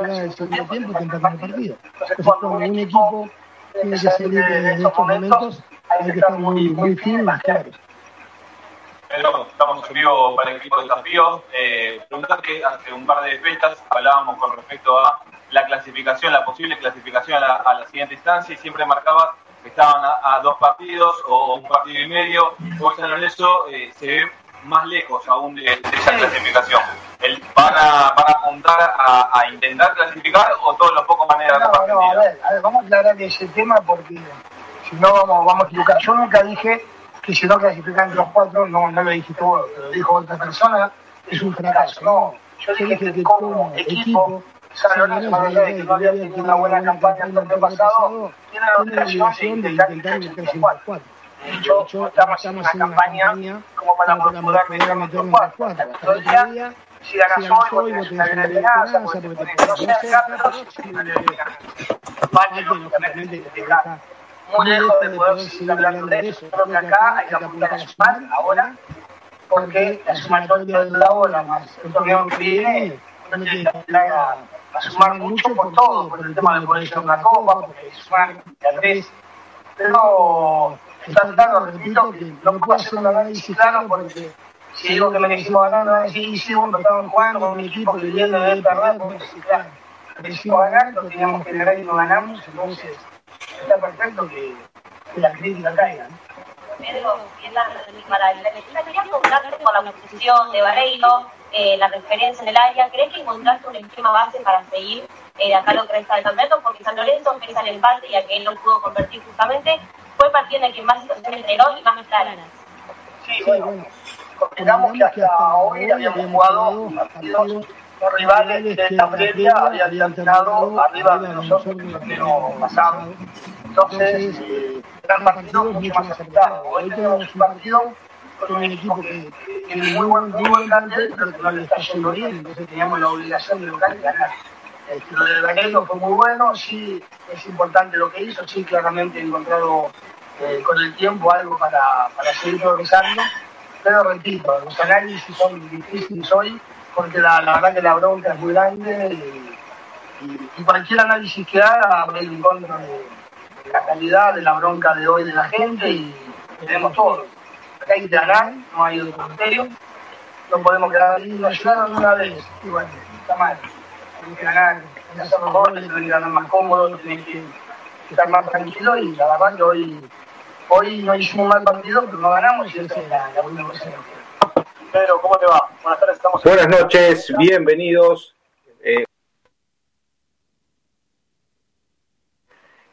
llegada del segundo tiempo te empatan el partido. Entonces, cuando un equipo tiene que salir de, estos momentos, hay que estar muy, muy fino y más claro. Estamos en vivo para el equipo de desafío. Eh, preguntar que hace un par de fechas hablábamos con respecto a la clasificación, la posible clasificación a la, siguiente instancia y siempre marcaba que estaban a, dos partidos o un partido y medio. Hoy San Lorenzo eh, se ve más lejos aún de, esa clasificación. El, ¿van, a, ¿Van a apuntar a, intentar clasificar o todos los pocos maneras no, no, a ver, a ver, vamos a aclarar ese tema porque si no vamos, vamos a equivocar. Yo nunca dije que si no clasifican entre los cuatro, no, no lo dije todo, lo dijo otra persona, es un fracaso. No, yo dije que como equipo San Lorenzo, de que no había tenido una buena campaña el torneo pasado, tiene la obligación de intentar meterse entre los cuatro. De hecho, estamos en una campaña como para poder meternos en el día, si tenés una esperanza, porque te pones cerca, pero no lógicamente, muy lejos de poder seguir hablando de eso. Creo que acá hay que apuntar a sumar ahora, porque la sumatoria de la más el torneo que viene, uno tiene a sumar mucho por todo, por el tema de poder una copa, porque sumar a tres. Pero está claro, repito, que no puedo hacer un análisis claro porque si digo que merecimos ganar, no decir, y sí, bueno, estaban jugando con un equipo que viene de perder, porque sí, claro, merecimos ganar, lo teníamos que ganar y no ganamos, entonces está perfecto que, que la crítica caiga. ¿no? Pedro, para la quería preguntarte por la posición de Barreiro, eh, la referencia en el área. ¿Crees que encontraste un esquema base para seguir eh, de acá lo que resta del campeonato? Porque San Lorenzo, pese al empate y a que él no pudo convertir justamente, fue partiendo de quien más situaciones y más claras. Sí, bueno, consideramos que hasta hoy habíamos jugado los rivales de esta previa habían terminado arriba de nosotros en el torneo pasado. Entonces, eh, eran partidos mucho más aceptados. Hoy tenemos un partido con un equipo que tiene muy buen, muy buen plantel, pero que no le está yendo bien, entonces teníamos la obligación de de ganar. Este, lo de Danilo fue muy bueno, sí es importante lo que hizo, sí claramente he encontrado eh, con el tiempo algo para, para seguir progresando, pero repito, los análisis son difíciles hoy, porque la, verdad que la bronca es muy grande y, cualquier análisis que haga va a ir en de, la calidad de la bronca de hoy de la gente y tenemos todo. Hay que ganar, no hay otro criterio, no podemos quedar ahí, nos ayudaron una vez, y está mal, hay que ganar, que hacer mejor, hay que ganar más cómodo, tienen que estar más tranquilo y la verdad que hoy, hoy no hicimos un mal partido, pero no ganamos y esa es la, la única cosa Pedro, ¿cómo te va? Buenas tardes, estamos Buenas noches, bienvenidos. Eh,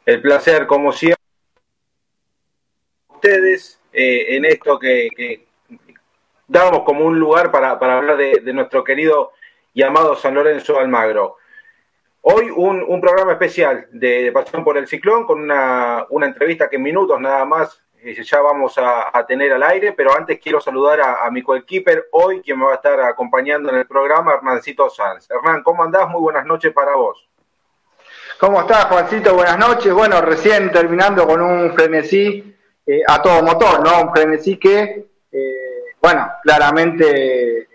el placer, como siempre, ustedes eh, en esto que, que, damos como un lugar para, para hablar de, de, nuestro querido y amado San Lorenzo Almagro. Hoy un, programa especial de, Pasión por el Ciclón con una, una, entrevista que en minutos nada más eh, ya vamos a, a, tener al aire, pero antes quiero saludar a, a mi coequiper hoy, quien me va a estar acompañando en el programa, Hernancito Sanz. Hernán, ¿cómo andás? Muy buenas noches para vos. ¿Cómo estás, Juancito? Buenas noches. Bueno, recién terminando con un frenesí eh, a todo motor, ¿no? Un frenesí que, eh, bueno, claramente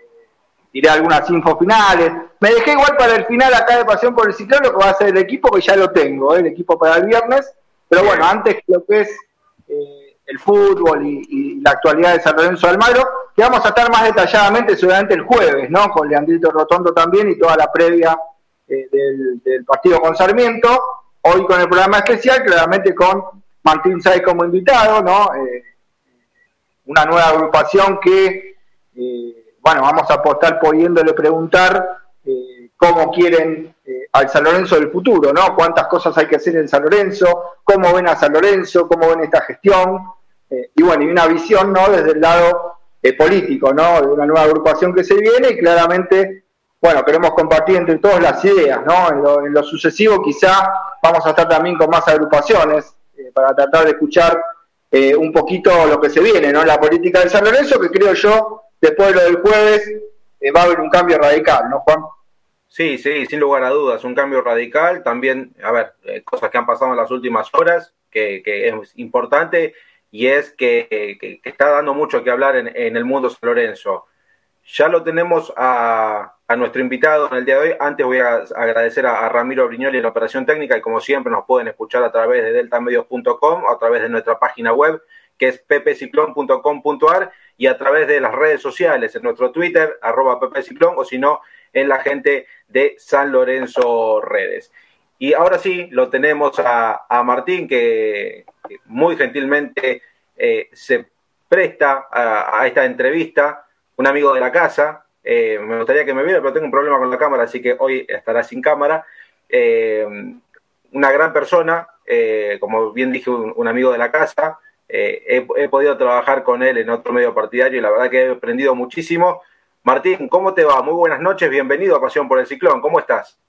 diré algunas infos finales. Me dejé igual para el final acá de Pasión por el Ciclón lo que va a ser el equipo, que ya lo tengo, ¿eh? el equipo para el viernes. Pero bueno, antes que lo que es eh, el fútbol y, y, la actualidad de San Lorenzo de Almagro, que vamos a estar más detalladamente seguramente el jueves, ¿no? Con Leandrito Rotondo también y toda la previa eh, del, del partido con Sarmiento. Hoy con el programa especial, claramente con Martín Sáez como invitado, ¿no? Una nueva agrupación que, bueno, vamos a apostar pudiéndole preguntar eh, cómo quieren eh, al San Lorenzo del futuro, ¿no? Cuántas cosas hay que hacer en San Lorenzo, cómo ven a San Lorenzo, cómo ven esta gestión, eh, y bueno, y una visión, ¿no? Desde el lado político, ¿no? De una nueva agrupación que se viene y claramente bueno, queremos compartir entre todos las ideas, ¿no? En lo, en lo, sucesivo quizá vamos a estar también con más agrupaciones, eh, para tratar de escuchar eh, un poquito lo que se viene, ¿no? La política de San Lorenzo, que creo yo, después de lo del jueves, eh, va a haber un cambio radical, ¿no, Juan? Sí, sí, sin lugar a dudas, un cambio radical. También, a ver, eh, cosas que han pasado en las últimas horas, que, es importante, y es que, que, está dando mucho que hablar en, el mundo San Lorenzo. Ya lo tenemos a, a nuestro invitado en el día de hoy. Antes voy a agradecer a, Ramiro Brignoli en la operación técnica y como siempre nos pueden escuchar a través de deltamedios.com a través de nuestra página web que es pepeciclón.com.ar y a través de las redes sociales, en nuestro Twitter, arroba pepeciclón, o si no, en la gente de San Lorenzo Redes. Y ahora sí, lo tenemos a, Martín, que, muy gentilmente eh, se presta a, esta entrevista, un amigo de la casa. Eh, me gustaría que me viera, pero tengo un problema con la cámara, así que hoy estará sin cámara. Eh, una gran persona, como bien dije, un, amigo de la casa. He, he, podido trabajar con él en otro medio partidario y la verdad que he aprendido muchísimo. Martín, ¿cómo te va? Muy buenas noches, bienvenido a Pasión por el Ciclón, ¿cómo estás?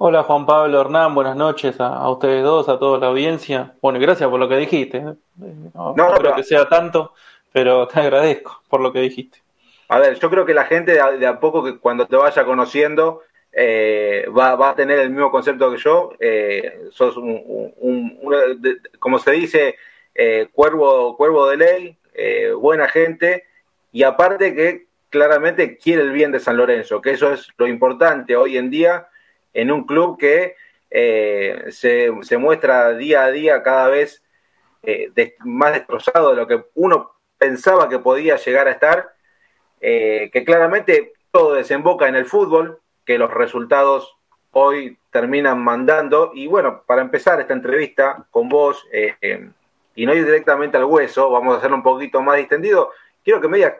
Hola Juan Pablo Hernán, buenas noches a, ustedes dos, a toda la audiencia. Bueno, gracias por lo que dijiste. ¿eh? No, creo que sea tanto, pero te agradezco por lo que dijiste. A ver, yo creo que la gente de a, poco que cuando te vaya conociendo eh, va, a tener el mismo concepto que yo. Eh, sos un, como se dice, cuervo, cuervo de ley, buena gente y aparte que claramente quiere el bien de San Lorenzo, que eso es lo importante hoy en día en un club que eh, se, muestra día a día cada vez eh, más destrozado de lo que uno pensaba que podía llegar a estar, eh, que claramente todo desemboca en el fútbol, que los resultados hoy terminan mandando. Y bueno, para empezar esta entrevista con vos, y no ir directamente al hueso, vamos a hacerlo un poquito más distendido, quiero que me digas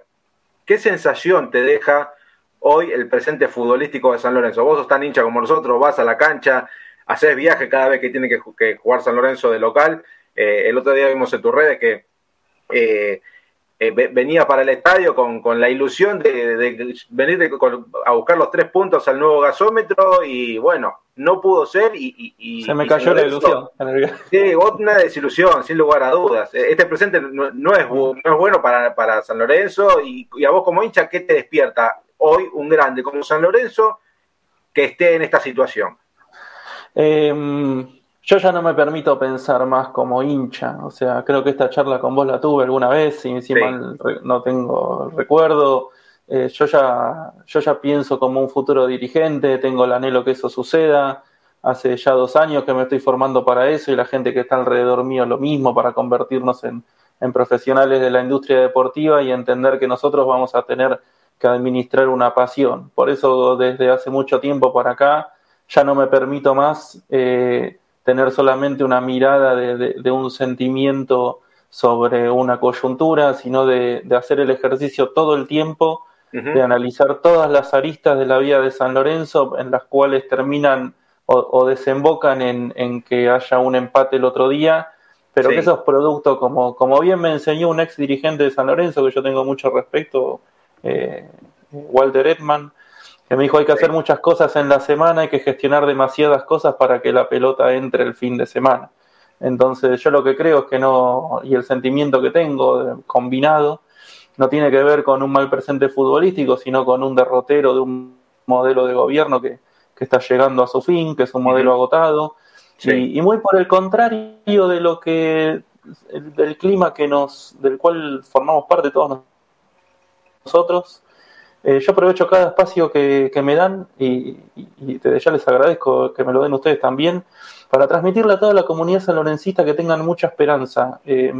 qué sensación te deja hoy el presente futbolístico de San Lorenzo. Vos sos tan hincha como nosotros, vas a la cancha, haces viaje cada vez que tiene que, jugar San Lorenzo de local. Eh, el otro día vimos en tus redes que eh, eh, venía para el estadio con, la ilusión de, venir a buscar los tres puntos al nuevo gasómetro y bueno, no pudo ser y... Se me cayó la ilusión. Sí, una desilusión, sin lugar a dudas. Este presente no, es, bueno para, San Lorenzo y, y, a vos como hincha, ¿qué te despierta? hoy un grande como San Lorenzo que esté en esta situación? Em, yo ya no me permito pensar más como hincha, o sea, creo que esta charla con vos la tuve alguna vez, si, si mal no tengo recuerdo. Eh, yo, ya, yo ya pienso como un futuro dirigente, tengo el anhelo que eso suceda. Hace ya dos años que me estoy formando para eso y la gente que está alrededor mío lo mismo, para convertirnos en, en profesionales de la industria deportiva y entender que nosotros vamos a tener que administrar una pasión. Por eso desde hace mucho tiempo por acá ya no me permito más eh, tener solamente una mirada de, un sentimiento sobre una coyuntura, sino de, hacer el ejercicio todo el tiempo, de analizar todas las aristas de la vida de San Lorenzo en las cuales terminan o, desembocan en, que haya un empate el otro día, pero que esos productos, como, como bien me enseñó un ex dirigente de San Lorenzo, que yo tengo mucho respeto, eh, Walter Edman, que me dijo hay que hacer muchas cosas en la semana, hay que gestionar demasiadas cosas para que la pelota entre el fin de semana. Entonces yo lo que creo es que no, y el sentimiento que tengo combinado, no tiene que ver con un mal presente futbolístico, sino con un derrotero de un modelo de gobierno que, está llegando a su fin, que es un modelo agotado, y, y, muy por el contrario de lo que, del clima que nos, del cual formamos parte todos nosotros. Eh, yo aprovecho cada espacio que, me dan y, desde ya les agradezco que me lo den ustedes también para transmitirle a toda la comunidad sanlorencista que tengan mucha esperanza. Eh,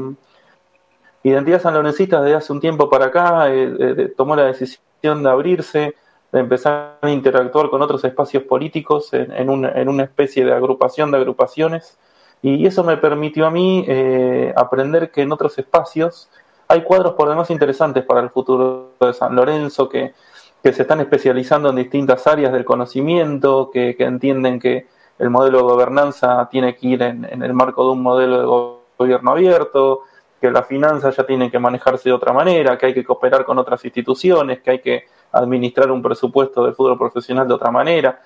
Identidad sanlorencista desde hace un tiempo para acá eh, tomó la decisión de abrirse, de empezar a interactuar con otros espacios políticos en, en una especie de agrupación de agrupaciones y eso me permitió a mí aprender que en otros espacios hay cuadros por demás interesantes para el futuro de San Lorenzo que, se están especializando en distintas áreas del conocimiento, que, entienden que el modelo de gobernanza tiene que ir en, el marco de un modelo de gobierno abierto, que las finanzas ya tienen que manejarse de otra manera, que hay que cooperar con otras instituciones, que hay que administrar un presupuesto de fútbol profesional de otra manera.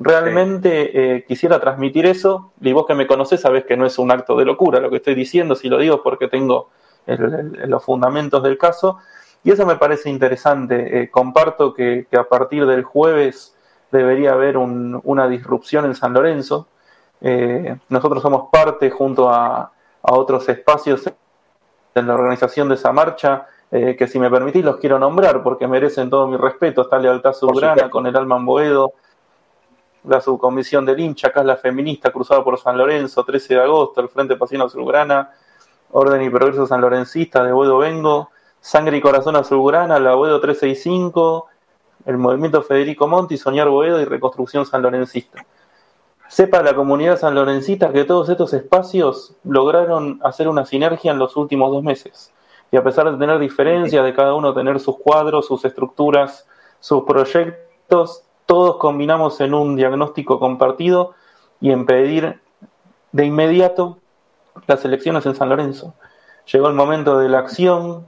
Realmente eh, quisiera transmitir eso, y vos que me conocés sabés que no es un acto de locura lo que estoy diciendo, si lo digo porque tengo los fundamentos del caso. Y eso me parece interesante. Eh, comparto que, a partir del jueves debería haber una disrupción en San Lorenzo. Eh, nosotros somos parte junto a, otros espacios en la organización de esa marcha eh, que si me permitís los quiero nombrar porque merecen todo mi respeto. Está Lealtad Subgrana con el Alman Boedo, la subcomisión del hincha, acá es la feminista cruzada por San Lorenzo, 13 de agosto, el Frente Pasino Azulgrana, Orden y Progreso San Lorencista de Boedo Vengo, Sangre y Corazón Azulgrana, la Boedo 365, el Movimiento Federico Monti, Soñar Boedo y Reconstrucción San Lorencista. Sepa la comunidad san lorencista que todos estos espacios lograron hacer una sinergia en los últimos dos meses. Y a pesar de tener diferencias, de cada uno tener sus cuadros, sus estructuras, sus proyectos, todos combinamos en un diagnóstico compartido y en pedir de inmediato las elecciones en San Lorenzo. Llegó el momento de la acción,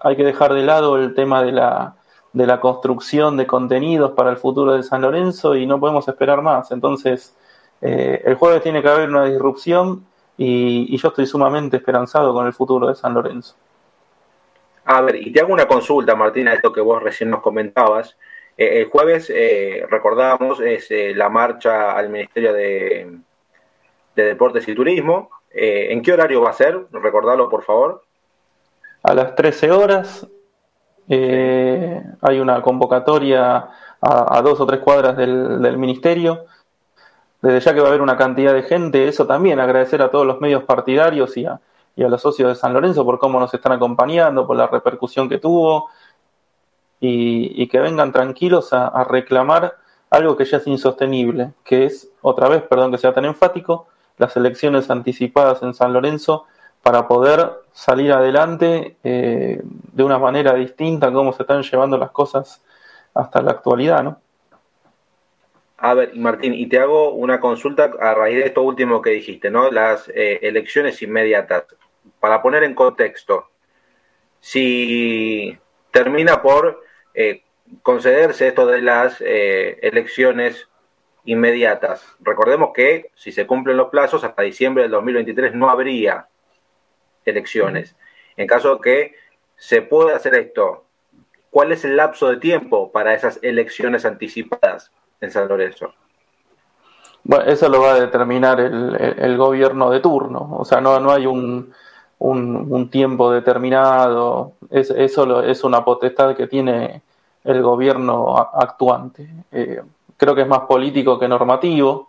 hay que dejar de lado el tema de la, de la construcción de contenidos para el futuro de San Lorenzo y no podemos esperar más. Entonces, eh, el jueves tiene que haber una disrupción y, yo estoy sumamente esperanzado con el futuro de San Lorenzo. A ver, y te hago una consulta, Martina, esto que vos recién nos comentabas. Eh, el jueves, eh, recordábamos, es la marcha al Ministerio de, de Deportes y Turismo. ¿En qué horario va a ser? Recordalo, por favor. A las 13 horas. hay una convocatoria a, dos o tres cuadras del, Ministerio desde ya que va a haber una cantidad de gente, eso también, agradecer a todos los medios partidarios y a, los socios de San Lorenzo por cómo nos están acompañando, por la repercusión que tuvo y, que vengan tranquilos a, reclamar algo que ya es insostenible, que es, otra vez, perdón que sea tan enfático, las elecciones anticipadas en San Lorenzo para poder salir adelante eh, de una manera distinta cómo se están llevando las cosas hasta la actualidad, ¿no? A ver, Martín, y te hago una consulta a raíz de esto último que dijiste, ¿no? Las eh, elecciones inmediatas. Para poner en contexto, si termina por eh, concederse esto de las eh, elecciones inmediatas, recordemos que si se cumplen los plazos, hasta diciembre del 2023 no habría elecciones. En caso que se pueda hacer esto, ¿cuál es el lapso de tiempo para esas elecciones anticipadas? en San Lorenzo? Bueno, eso lo va a determinar el, gobierno de turno, o sea, no, no hay un, un, tiempo determinado, es, eso es una potestad que tiene el gobierno actuante. Eh, creo que es más político que normativo.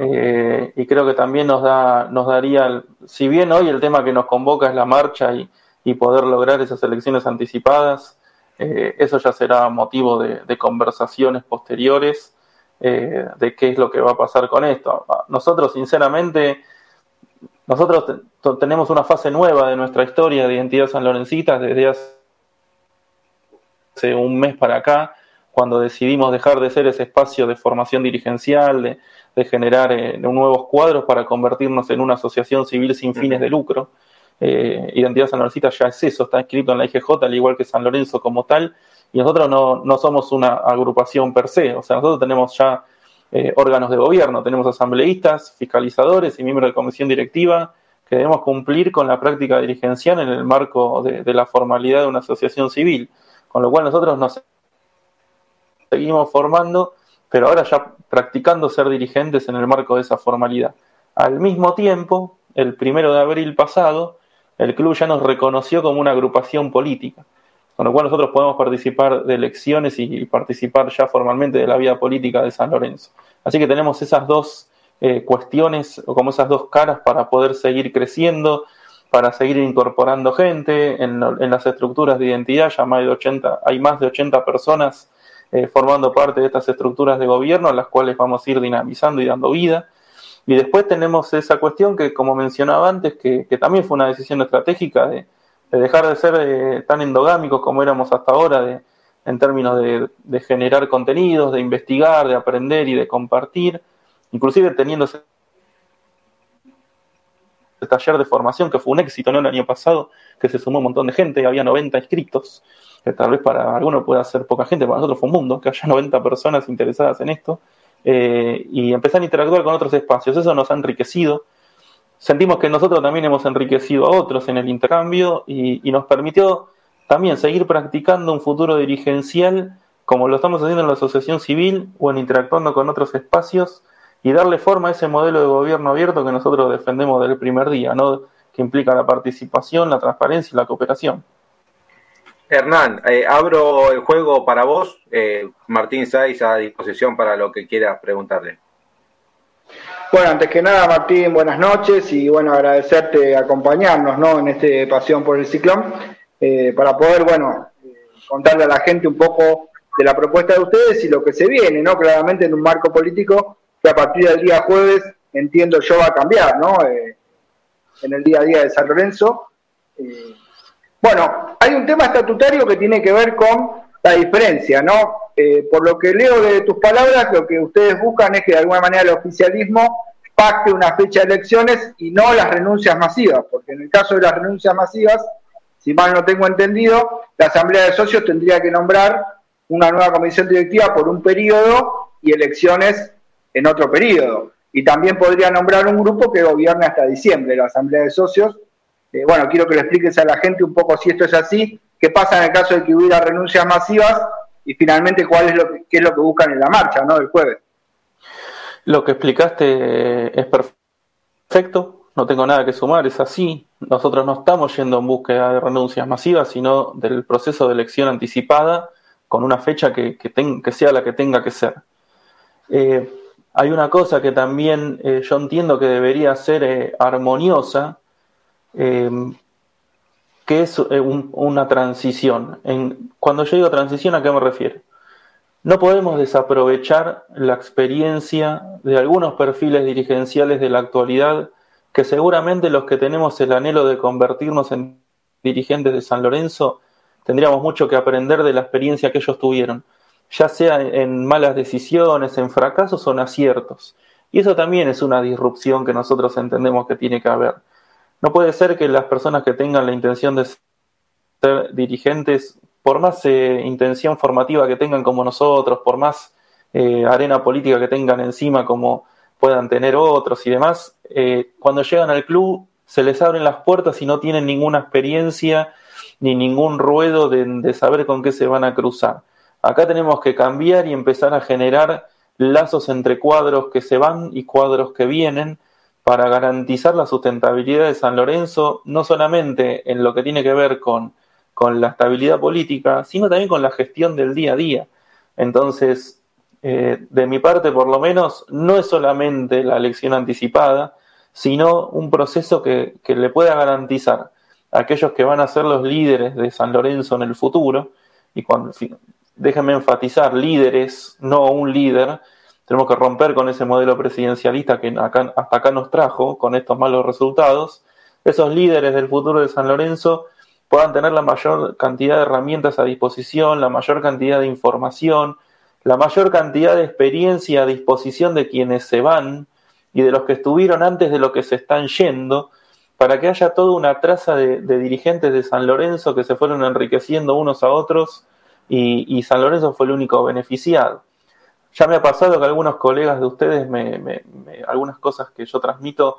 Eh, y creo que también nos da nos daría si bien hoy el tema que nos convoca es la marcha y, y poder lograr esas elecciones anticipadas eh, eso ya será motivo de, conversaciones posteriores eh, de qué es lo que va a pasar con esto. Nosotros, sinceramente, nosotros tenemos una fase nueva de nuestra historia de identidad San Lorencita desde hace un mes para acá, cuando decidimos dejar de ser ese espacio de formación dirigencial, de, generar eh, nuevos cuadros para convertirnos en una asociación civil sin fines de lucro. Eh, Identidad San ya es eso, está escrito en la IGJ, al igual que San Lorenzo como tal, y nosotros no, no somos una agrupación per se, o sea, nosotros tenemos ya eh, órganos de gobierno, tenemos asambleístas, fiscalizadores y miembros de comisión directiva que debemos cumplir con la práctica dirigencial en el marco de, de la formalidad de una asociación civil, con lo cual nosotros nos seguimos formando, pero ahora ya practicando ser dirigentes en el marco de esa formalidad. Al mismo tiempo, el primero de abril pasado, el club ya nos reconoció como una agrupación política, con lo cual nosotros podemos participar de elecciones y participar ya formalmente de la vida política de San Lorenzo. Así que tenemos esas dos eh, cuestiones, o como esas dos caras para poder seguir creciendo, para seguir incorporando gente en, las estructuras de identidad, ya más de 80, hay más de 80 personas eh, formando parte de estas estructuras de gobierno, las cuales vamos a ir dinamizando y dando vida. Y después tenemos esa cuestión que, como mencionaba antes, que, también fue una decisión estratégica de, dejar de ser eh, tan endogámicos como éramos hasta ahora, en términos de, generar contenidos, de investigar, de aprender y de compartir, inclusive teniendo ese taller de formación que fue un éxito ¿no? el año pasado, que se sumó un montón de gente, había 90 inscritos, que tal vez para algunos pueda ser poca gente, para nosotros fue un mundo, que haya 90 personas interesadas en esto. Eh, y empezar a interactuar con otros espacios. Eso nos ha enriquecido. Sentimos que nosotros también hemos enriquecido a otros en el intercambio y, nos permitió también seguir practicando un futuro dirigencial como lo estamos haciendo en la asociación civil o en interactuando con otros espacios y darle forma a ese modelo de gobierno abierto que nosotros defendemos desde el primer día, ¿no? que implica la participación, la transparencia y la cooperación. Hernán, eh, abro el juego para vos. Eh, Martín Saiz a disposición para lo que quieras preguntarle. Bueno, antes que nada, Martín, buenas noches y bueno, agradecerte acompañarnos ¿no? en este Pasión por el Ciclón eh, para poder, bueno, contarle a la gente un poco de la propuesta de ustedes y lo que se viene, ¿no? Claramente en un marco político que a partir del día jueves, entiendo yo, va a cambiar, ¿no? en el día a día de San Lorenzo. Bueno, hay un tema estatutario que tiene que ver con la diferencia, ¿no? Eh, por lo que leo de tus palabras, lo que ustedes buscan es que de alguna manera el oficialismo pacte una fecha de elecciones y no las renuncias masivas, porque en el caso de las renuncias masivas, si mal no tengo entendido, la Asamblea de Socios tendría que nombrar una nueva comisión directiva por un periodo y elecciones en otro periodo. Y también podría nombrar un grupo que gobierne hasta diciembre, la Asamblea de Socios, eh, bueno, quiero que le expliques a la gente un poco si esto es así, qué pasa en el caso de que hubiera renuncias masivas y finalmente cuál es lo que, qué es lo que buscan en la marcha ¿no? del jueves. Lo que explicaste es perfecto, no tengo nada que sumar, es así. Nosotros no estamos yendo en búsqueda de renuncias masivas, sino del proceso de elección anticipada con una fecha que, que, sea la que tenga que ser. Eh, hay una cosa que también eh, yo entiendo que debería ser armoniosa, Em, que es eh, una transición. Cuando yo digo transición, ¿a qué me refiero? No podemos desaprovechar la experiencia de algunos perfiles dirigenciales de la actualidad que seguramente los que tenemos el anhelo de convertirnos en dirigentes de San Lorenzo tendríamos mucho que aprender de la experiencia que ellos tuvieron, ya sea en malas decisiones, en fracasos o en aciertos. Y eso también es una disrupción que nosotros entendemos que tiene que haber. No puede ser que las personas que tengan la intención de ser dirigentes, por más eh, intención formativa que tengan como nosotros, por más eh, arena política que tengan encima como puedan tener otros y demás, eh, cuando llegan al club se les abren las puertas y no tienen ninguna experiencia ni ningún ruedo de, de saber con qué se van a cruzar. Acá tenemos que cambiar y empezar a generar lazos entre cuadros que se van y cuadros que vienen, para garantizar la sustentabilidad de San Lorenzo, no solamente en lo que tiene que ver con, con la estabilidad política, sino también con la gestión del día a día. Entonces, eh, de mi parte, por lo menos, no es solamente la elección anticipada, sino un proceso que, que le pueda garantizar a aquellos que van a ser los líderes de San Lorenzo en el futuro, y cuando, déjenme enfatizar, líderes, no un líder, tenemos que romper con ese modelo presidencialista que hasta acá nos trajo con estos malos resultados. Esos líderes del futuro de San Lorenzo puedan tener la mayor cantidad de herramientas a disposición, la mayor cantidad de información, la mayor cantidad de experiencia a disposición de quienes se van y de los que estuvieron antes de lo que se están yendo, para que haya toda una traza de, dirigentes de San Lorenzo que se fueron enriqueciendo unos a otros y San Lorenzo fue el único beneficiado. Ya me ha pasado que algunos colegas de ustedes, me, algunas cosas que yo transmito,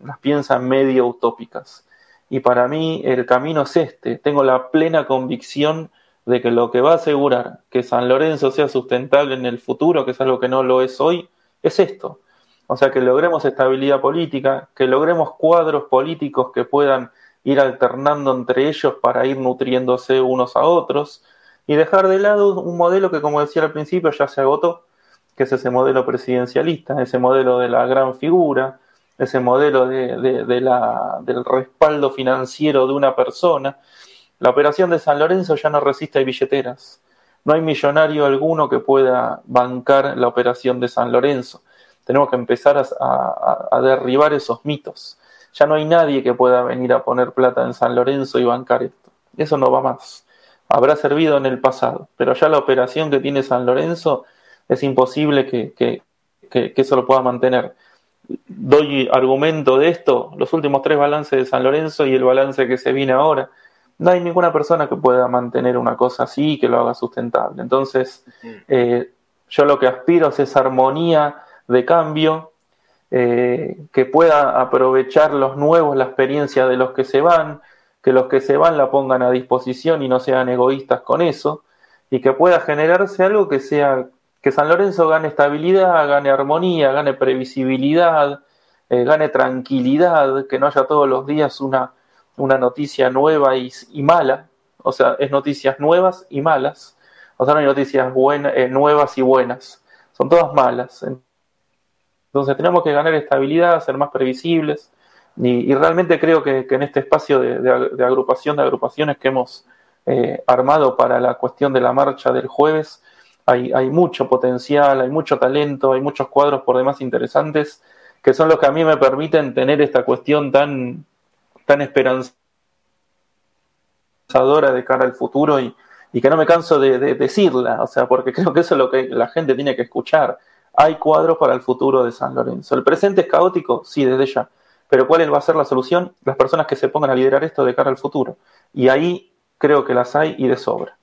las piensan medio utópicas. Y para mí el camino es este. Tengo la plena convicción de que lo que va a asegurar que San Lorenzo sea sustentable en el futuro, que es algo que no lo es hoy, es esto. O sea, que logremos estabilidad política, que logremos cuadros políticos que puedan ir alternando entre ellos para ir nutriéndose unos a otros y dejar de lado un modelo que, como decía al principio, ya se agotó, que es ese modelo presidencialista, ese modelo de la gran figura, ese modelo de, del respaldo financiero de una persona. La operación de San Lorenzo ya no resiste a billeteras. No hay millonario alguno que pueda bancar la operación de San Lorenzo. Tenemos que empezar a, a derribar esos mitos. Ya no hay nadie que pueda venir a poner plata en San Lorenzo y bancar esto. Eso no va más. Habrá servido en el pasado, pero ya la operación que tiene San Lorenzo es imposible que, que, que, eso lo pueda mantener. Doy argumento de esto, los últimos tres balances de San Lorenzo y el balance que se viene ahora. No hay ninguna persona que pueda mantener una cosa así y que lo haga sustentable. Entonces, eh, yo lo que aspiro es esa armonía de cambio, eh, que pueda aprovechar los nuevos la experiencia de los que se van, que los que se van la pongan a disposición y no sean egoístas con eso, y que pueda generarse algo que sea que San Lorenzo gane estabilidad, gane armonía, gane previsibilidad, eh, gane tranquilidad, que no haya todos los días una, una noticia nueva y, mala. O sea, es noticias nuevas y malas. O sea, no hay noticias eh, nuevas y buenas. Son todas malas. Entonces tenemos que ganar estabilidad, ser más previsibles. Y, realmente creo que, en este espacio de, agrupación de agrupaciones que hemos eh, armado para la cuestión de la marcha del jueves, hay, hay mucho potencial, hay mucho talento, hay muchos cuadros por demás interesantes que son los que a mí me permiten tener esta cuestión tan, tan esperanzadora de cara al futuro y, que no me canso de, decirla, o sea, porque creo que eso es lo que la gente tiene que escuchar. Hay cuadros para el futuro de San Lorenzo. ¿El presente es caótico? Sí, desde ya. Pero ¿cuál va a ser la solución? Las personas que se pongan a liderar esto de cara al futuro. Y ahí creo que las hay y de sobra.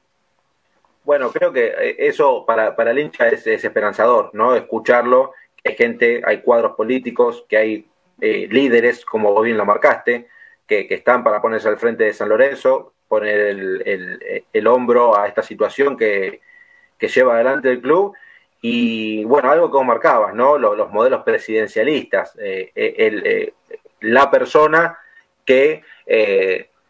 Bueno, creo que eh, eso para, para el hincha es, es esperanzador, ¿no? Escucharlo hay gente, hay cuadros políticos, que hay eh, líderes, como vos bien lo marcaste, que, están para ponerse al frente de San Lorenzo, poner el, hombro a esta situación que, lleva adelante el club. Y bueno, algo como marcabas, ¿no? Los, modelos presidencialistas, eh, eh, la persona que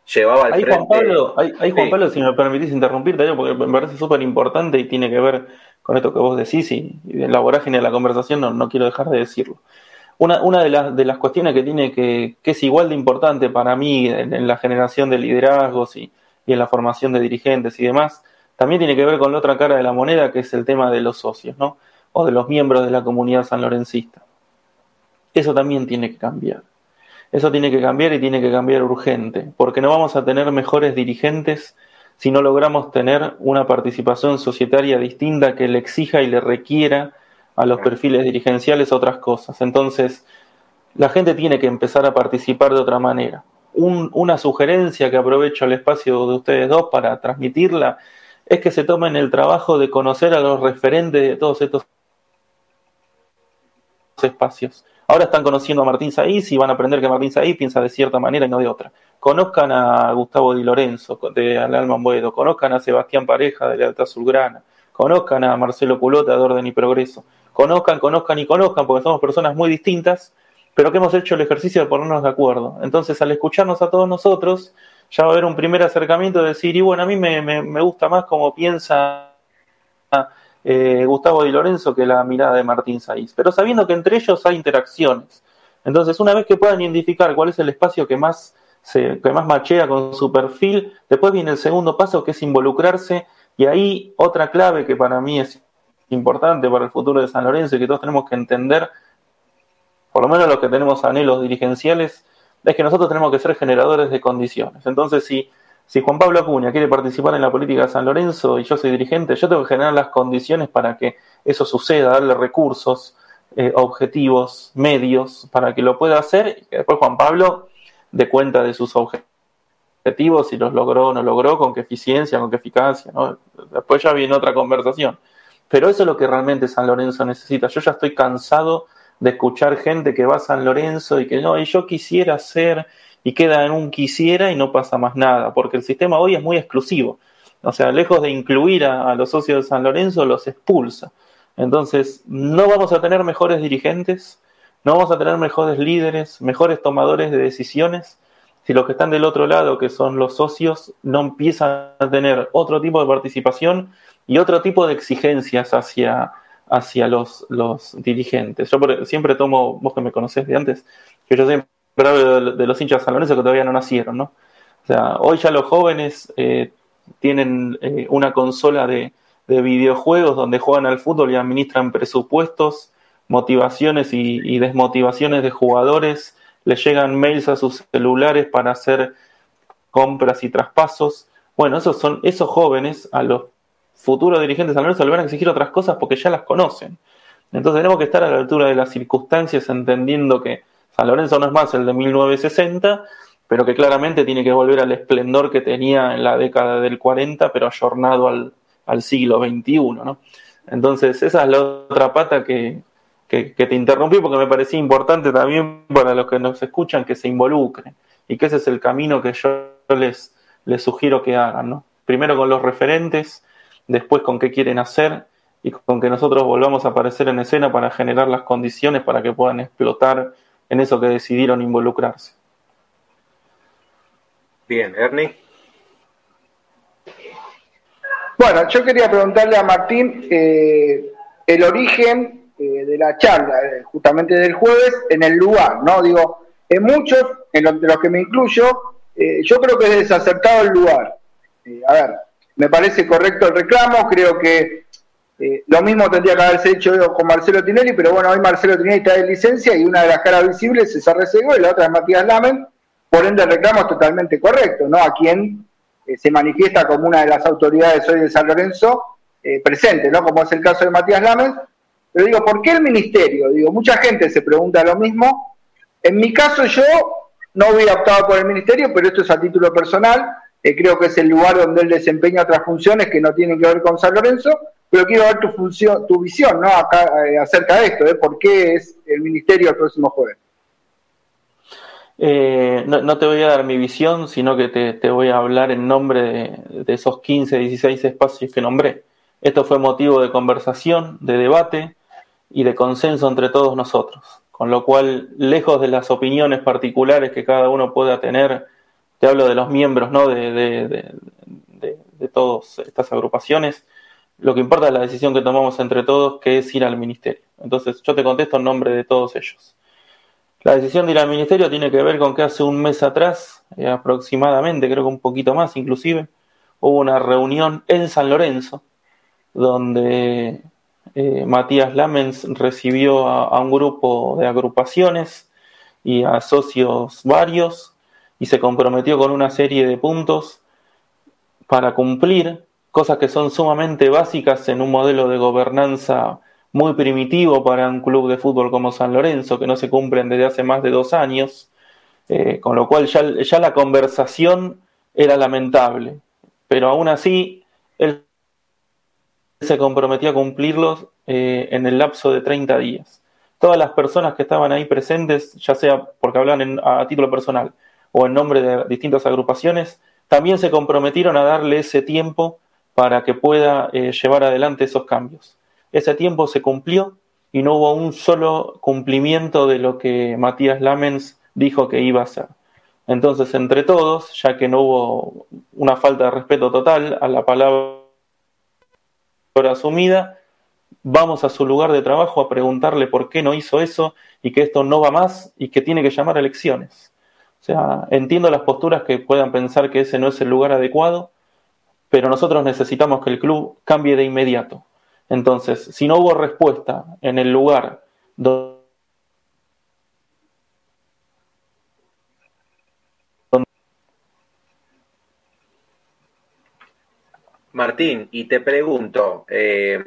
llevaba al frente. Juan Pablo, hay, Juan Pablo, si me permitís interrumpirte, porque me parece súper importante y tiene que ver con esto que vos decís y, en la vorágine de la conversación no, no quiero dejar de decirlo. Una, una de, las, de las cuestiones que tiene que, que es igual de importante para mí en, la generación de liderazgos y, y, en la formación de dirigentes y demás, también tiene que ver con la otra cara de la moneda, que es el tema de los socios, ¿no? O de los miembros de la comunidad sanlorencista. Eso también tiene que cambiar. Eso tiene que cambiar y tiene que cambiar urgente, porque no vamos a tener mejores dirigentes si no logramos tener una participación societaria distinta que le exija y le requiera a los perfiles dirigenciales otras cosas. Entonces, la gente tiene que empezar a participar de otra manera. una sugerencia que aprovecho el espacio de ustedes dos para transmitirla es que se tomen el trabajo de conocer a los referentes de todos estos espacios. Ahora están conociendo a Martín Saiz y van a aprender que Martín Saiz piensa de cierta manera y no de otra. Conozcan a Gustavo Di Lorenzo de Alma Buedo, conozcan a Sebastián Pareja de Lealtad Azulgrana, conozcan a Marcelo Culota de Orden y Progreso. Conozcan, conozcan y conozcan porque somos personas muy distintas, pero que hemos hecho el ejercicio de ponernos de acuerdo. Entonces, al escucharnos a todos nosotros, ya va a haber un primer acercamiento de decir, y bueno, a mí me, me gusta más como piensa eh, Gustavo Di Lorenzo que la mirada de Martín Saiz, pero sabiendo que entre ellos hay interacciones. Entonces, una vez que puedan identificar cuál es el espacio que más, se, que más machea con su perfil, después viene el segundo paso que es involucrarse y ahí otra clave que para mí es importante para el futuro de San Lorenzo y que todos tenemos que entender, por lo menos los que tenemos anhelos dirigenciales, es que nosotros tenemos que ser generadores de condiciones. Entonces, si si Juan Pablo Acuña quiere participar en la política de San Lorenzo y yo soy dirigente, yo tengo que generar las condiciones para que eso suceda, darle recursos, eh, objetivos, medios para que lo pueda hacer y que después Juan Pablo dé cuenta de sus objetivos, si los logró o no logró, con qué eficiencia, con qué eficacia. Después ya viene otra conversación. Pero eso es lo que realmente San Lorenzo necesita. Yo ya estoy cansado de escuchar gente que va a San Lorenzo y que no, y yo quisiera ser y queda en un quisiera y no pasa más nada, porque el sistema hoy es muy exclusivo. O sea, lejos de incluir a, los socios de San Lorenzo, los expulsa. Entonces, no vamos a tener mejores dirigentes, no vamos a tener mejores líderes, mejores tomadores de decisiones, si los que están del otro lado, que son los socios, no empiezan a tener otro tipo de participación y otro tipo de exigencias hacia, hacia los, los dirigentes. Yo siempre tomo, vos que me conocés de antes, que yo siempre de, los hinchas San que todavía no nacieron, ¿no? O sea, hoy ya los jóvenes eh, tienen eh, una consola de, videojuegos donde juegan al fútbol y administran presupuestos, motivaciones y, desmotivaciones de jugadores, les llegan mails a sus celulares para hacer compras y traspasos. Bueno, esos son esos jóvenes a los futuros dirigentes de San Lorenzo le van a exigir otras cosas porque ya las conocen. Entonces tenemos que estar a la altura de las circunstancias entendiendo que San Lorenzo no es más el de 1960, pero que claramente tiene que volver al esplendor que tenía en la década del 40, pero ayornado al, al siglo XXI, ¿no? Entonces, esa es la otra pata que, que, te interrumpí porque me parecía importante también para los que nos escuchan que se involucren y que ese es el camino que yo les, les sugiero que hagan, ¿no? Primero con los referentes, después con qué quieren hacer y con que nosotros volvamos a aparecer en escena para generar las condiciones para que puedan explotar en eso que decidieron involucrarse. Bien, Ernie. Bueno, yo quería preguntarle a Martín eh, el origen eh, de la charla, eh, justamente del jueves, en el lugar, ¿no? Digo, en muchos, en los, de los que me incluyo, yo creo que es desacertado el lugar. a ver, me parece correcto el reclamo, creo que lo mismo tendría que haberse hecho con Marcelo Tinelli, pero bueno, hoy Marcelo Tinelli está de licencia y una de las caras visibles es Arrecego y la otra es Matías Lamen, por ende el reclamo es totalmente correcto, ¿no? A quien eh, se manifiesta como una de las autoridades hoy de San Lorenzo eh, presente, ¿no? Como es el caso de Matías Lames. Pero digo, ¿por qué el ministerio? Digo, mucha gente se pregunta lo mismo. En mi caso yo no hubiera optado por el ministerio, pero esto es a título personal. Eh, creo que es el lugar donde él desempeña otras funciones que no tienen que ver con San Lorenzo, pero quiero ver tu función, tu visión, ¿no? Acá, acerca de esto, ¿eh? ¿Por qué es el ministerio el próximo jueves? Eh, no, te voy a dar mi visión, sino que te, voy a hablar en nombre de, esos 15, 16 espacios que nombré. Esto fue motivo de conversación, de debate y de consenso entre todos nosotros. Con lo cual, lejos de las opiniones particulares que cada uno pueda tener, te hablo de los miembros ¿no? de, de, de todas estas agrupaciones, lo que importa es la decisión que tomamos entre todos, que es ir al ministerio. Entonces, yo te contesto en nombre de todos ellos. La decisión de ir al ministerio tiene que ver con que hace un mes atrás, eh, aproximadamente, creo que un poquito más inclusive, hubo una reunión en San Lorenzo, donde eh, Matías Lamens recibió a, un grupo de agrupaciones y a socios varios y se comprometió con una serie de puntos para cumplir cosas que son sumamente básicas en un modelo de gobernanza muy primitivo para un club de fútbol como San Lorenzo, que no se cumplen desde hace más de dos años, eh, con lo cual ya, la conversación era lamentable, pero aún así él se comprometió a cumplirlos eh, en el lapso de 30 días. Todas las personas que estaban ahí presentes, ya sea porque hablan a título personal o en nombre de distintas agrupaciones, también se comprometieron a darle ese tiempo para que pueda eh, llevar adelante esos cambios ese tiempo se cumplió y no hubo un solo cumplimiento de lo que Matías Lamens dijo que iba a hacer. Entonces, entre todos, ya que no hubo una falta de respeto total a la palabra asumida, vamos a su lugar de trabajo a preguntarle por qué no hizo eso y que esto no va más y que tiene que llamar a elecciones. O sea, entiendo las posturas que puedan pensar que ese no es el lugar adecuado, pero nosotros necesitamos que el club cambie de inmediato. Entonces, si no hubo respuesta en el lugar donde Martín, y te pregunto, eh,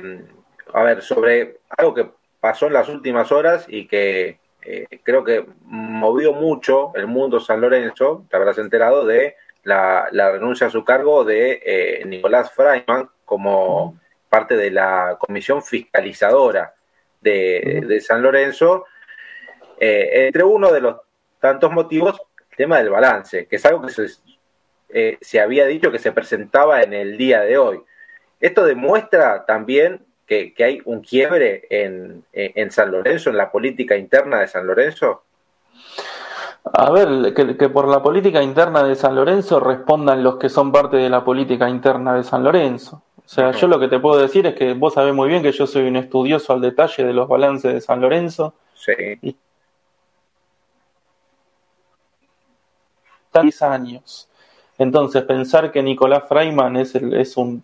a ver, sobre algo que pasó en las últimas horas y que eh, creo que movió mucho el mundo San Lorenzo, te habrás enterado de la, renuncia a su cargo de eh, Nicolás Freiman como parte de la comisión fiscalizadora de, San Lorenzo, eh, entre uno de los tantos motivos, el tema del balance, que es algo que se, eh, se había dicho que se presentaba en el día de hoy. Esto demuestra también que, hay un quiebre en, en, San Lorenzo, en la política interna de San Lorenzo. A ver, que, que, por la política interna de San Lorenzo respondan los que son parte de la política interna de San Lorenzo. O sea, yo lo que te puedo decir es que vos sabés muy bien que yo soy un estudioso al detalle de los balances de San Lorenzo. Sí. Y 10 años. Entonces, pensar que Nicolás Freiman es, es un,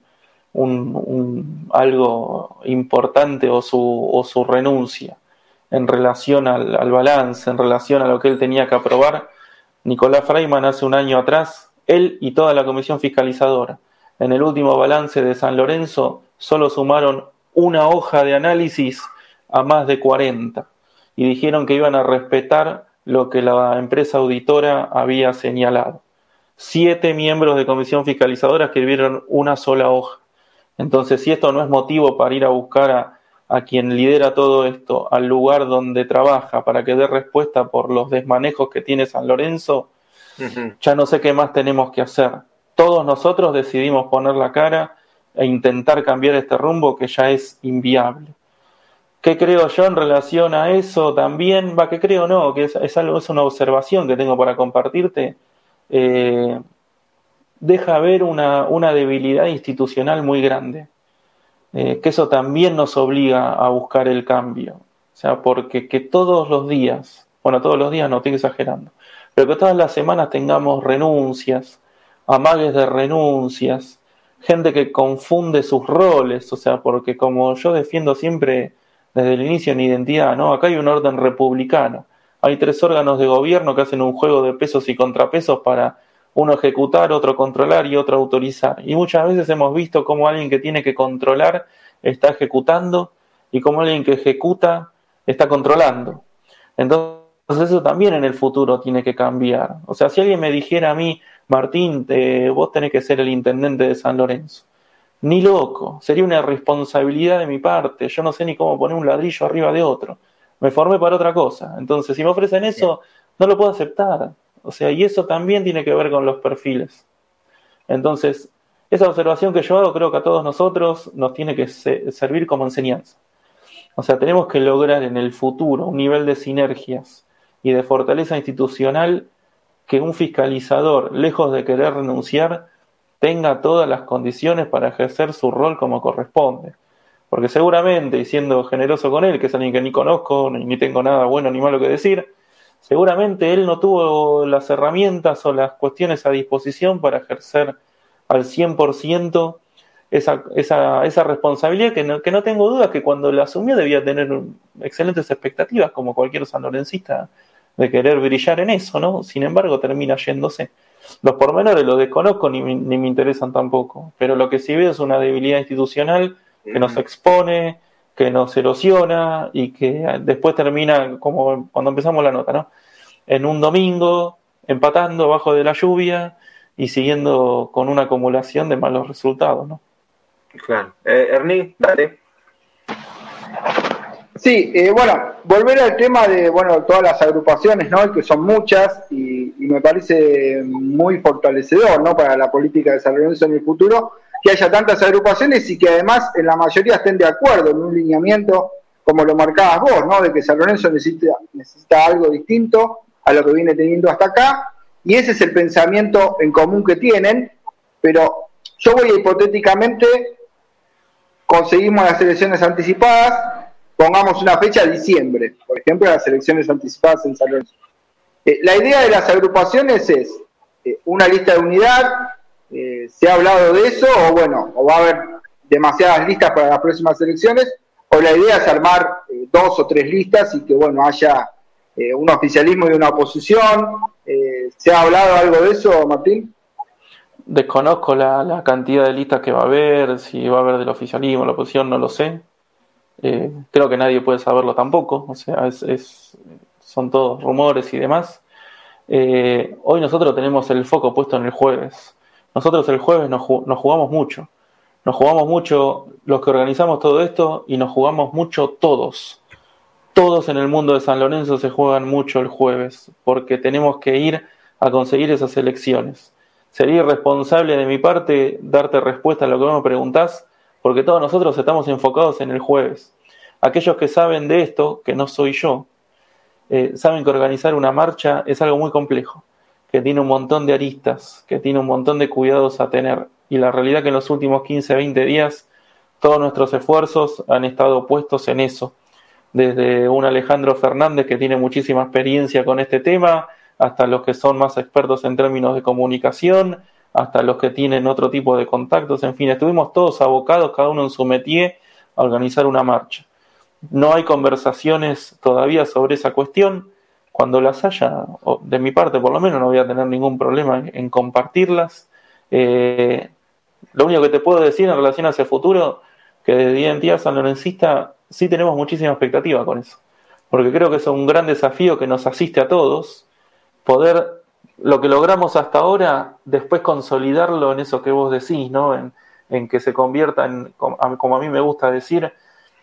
un, algo importante o su, o su renuncia en relación al, al, balance, en relación a lo que él tenía que aprobar, Nicolás Freiman hace un año atrás, él y toda la comisión fiscalizadora, en el último balance de San Lorenzo solo sumaron una hoja de análisis a más de 40 y dijeron que iban a respetar lo que la empresa auditora había señalado. Siete miembros de comisión fiscalizadora escribieron una sola hoja. Entonces, si esto no es motivo para ir a buscar a, a quien lidera todo esto al lugar donde trabaja para que dé respuesta por los desmanejos que tiene San Lorenzo, ya no sé qué más tenemos que hacer todos nosotros decidimos poner la cara e intentar cambiar este rumbo que ya es inviable. ¿Qué creo yo en relación a eso también? Va, que creo no, que es, algo, es una observación que tengo para compartirte. Eh, deja ver una, una debilidad institucional muy grande, eh, que eso también nos obliga a buscar el cambio. O sea, porque que todos los días, bueno, todos los días no estoy exagerando, pero que todas las semanas tengamos renuncias, amagues de renuncias, gente que confunde sus roles, o sea, porque como yo defiendo siempre desde el inicio en identidad, ¿no? Acá hay un orden republicano. Hay tres órganos de gobierno que hacen un juego de pesos y contrapesos para uno ejecutar, otro controlar y otro autorizar. Y muchas veces hemos visto cómo alguien que tiene que controlar está ejecutando y cómo alguien que ejecuta está controlando. Entonces eso también en el futuro tiene que cambiar. O sea, si alguien me dijera a mí, Martín, vos tenés que ser el intendente de San Lorenzo. Ni loco, sería una responsabilidad de mi parte. Yo no sé ni cómo poner un ladrillo arriba de otro. Me formé para otra cosa. Entonces, si me ofrecen eso, no lo puedo aceptar. O sea, y eso también tiene que ver con los perfiles. Entonces, esa observación que yo hago creo que a todos nosotros nos tiene que servir como enseñanza. O sea, tenemos que lograr en el futuro un nivel de sinergias y de fortaleza institucional que un fiscalizador, lejos de querer renunciar, tenga todas las condiciones para ejercer su rol como corresponde. Porque seguramente, y siendo generoso con él, que es alguien que ni conozco, ni tengo nada bueno ni malo que decir, seguramente él no tuvo las herramientas o las cuestiones a disposición para ejercer al 100% esa, esa, esa responsabilidad que no, que no tengo dudas que cuando la asumió debía tener excelentes expectativas como cualquier sanlorencista de querer brillar en eso, ¿no? Sin embargo, termina yéndose. Los pormenores los desconozco ni, ni me interesan tampoco, pero lo que sí veo es una debilidad institucional que nos expone, que nos erosiona y que después termina como cuando empezamos la nota, ¿no? En un domingo, empatando bajo de la lluvia y siguiendo con una acumulación de malos resultados, ¿no? Claro. Eh, Ernie, dale. Sí, eh, bueno, volver al tema de, bueno, todas las agrupaciones, ¿no? Que son muchas y, me parece muy fortalecedor, ¿no? Para la política de San Lorenzo en el futuro, que haya tantas agrupaciones y que además en la mayoría estén de acuerdo en un lineamiento como lo marcabas vos, ¿no? De que San Lorenzo necesita, algo distinto a lo que viene teniendo hasta acá y ese es el pensamiento en común que tienen, pero yo voy a hipotéticamente conseguimos las elecciones anticipadas, pongamos una fecha diciembre, por ejemplo, las elecciones anticipadas en San Lorenzo. Eh, la idea de las agrupaciones es eh, una lista de unidad, eh, se ha hablado de eso, o bueno, o va a haber demasiadas listas para las próximas elecciones, o la idea es armar dos o tres listas y que bueno, haya un oficialismo y una oposición. ¿Se ha hablado algo de eso, Martín? Desconozco la, cantidad de listas que va a haber, si va a haber del oficialismo, la oposición, no lo sé. Eh, creo que nadie puede saberlo tampoco, o sea, son todos rumores y demás. Eh, hoy nosotros tenemos el foco puesto en el jueves. Nosotros el jueves nos, nos jugamos mucho. Nos jugamos mucho los que organizamos todo esto y nos jugamos mucho todos. Todos en el mundo de San Lorenzo se juegan mucho el jueves porque tenemos que ir a conseguir esas elecciones sería irresponsable de mi parte darte respuesta a lo que me preguntás, porque todos nosotros estamos enfocados en el jueves. Aquellos que saben de esto, que no soy yo, eh, saben que organizar una marcha es algo muy complejo, que tiene un montón de aristas, que tiene un montón de cuidados a tener. Y la realidad que en los últimos 15, 20 días, todos nuestros esfuerzos han estado puestos en eso. Desde un Alejandro Fernández que tiene muchísima experiencia con este tema, hasta los que son más expertos en términos de comunicación, hasta los que tienen otro tipo de contactos, en fin, estuvimos todos abocados, cada uno en su métier, a organizar una marcha. No hay conversaciones todavía sobre esa cuestión. Cuando las haya, de mi parte por lo menos, no voy a tener ningún problema en, compartirlas. Eh, lo único que te puedo decir en relación a ese futuro, que desde Identidad San Lorencista sí tenemos muchísima expectativa con eso. Porque creo que es un gran desafío que nos asiste a todos poder lo que logramos hasta ahora, después consolidarlo en eso que vos decís, ¿no? En, que se convierta en, como a mí me gusta decir,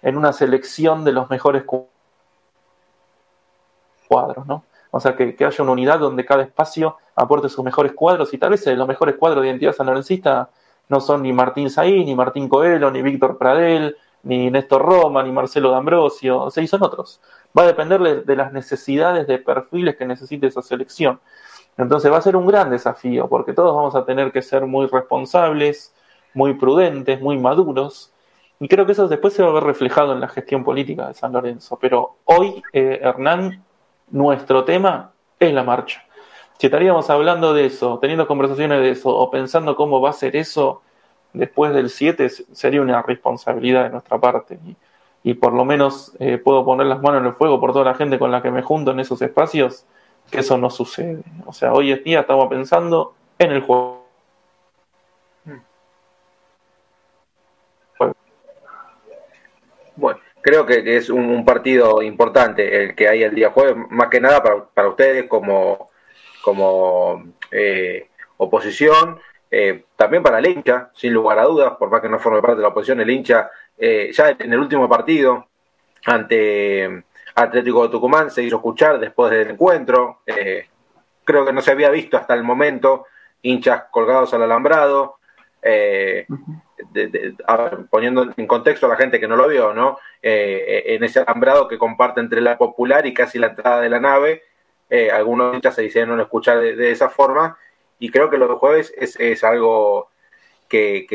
en una selección de los mejores cuadros, ¿no? O sea, que, haya una unidad donde cada espacio aporte sus mejores cuadros y tal vez los mejores cuadros de identidad sanlorencista no son ni Martín Saí, ni Martín Coelho, ni Víctor Pradel, ni Néstor Roma, ni Marcelo D'Ambrosio, o sea, y son otros. Va a depender de las necesidades de perfiles que necesite esa selección. Entonces va a ser un gran desafío porque todos vamos a tener que ser muy responsables, muy prudentes, muy maduros. Y creo que eso después se va a ver reflejado en la gestión política de San Lorenzo. Pero hoy, eh, Hernán, nuestro tema es la marcha. Si estaríamos hablando de eso, teniendo conversaciones de eso, o pensando cómo va a ser eso después del 7, sería una responsabilidad de nuestra parte. Y, por lo menos eh, puedo poner las manos en el fuego por toda la gente con la que me junto en esos espacios, que eso no sucede. O sea, hoy en día estamos pensando en el juego. Bueno, creo que, es un, partido importante el que hay el día jueves, más que nada para, para ustedes como como eh, oposición, eh, también para el hincha, sin lugar a dudas, por más que no forme parte de la oposición, el hincha eh, ya en el último partido ante Atlético de Tucumán se hizo escuchar después del encuentro, creo que no se había visto hasta el momento hinchas colgados al alambrado, poniendo en contexto a la gente que no lo vio, ¿no? en ese alambrado que comparte entre la popular y casi la entrada de la nave, eh, algunos hinchas se no escuchar de, esa forma y creo que los jueves es, algo que,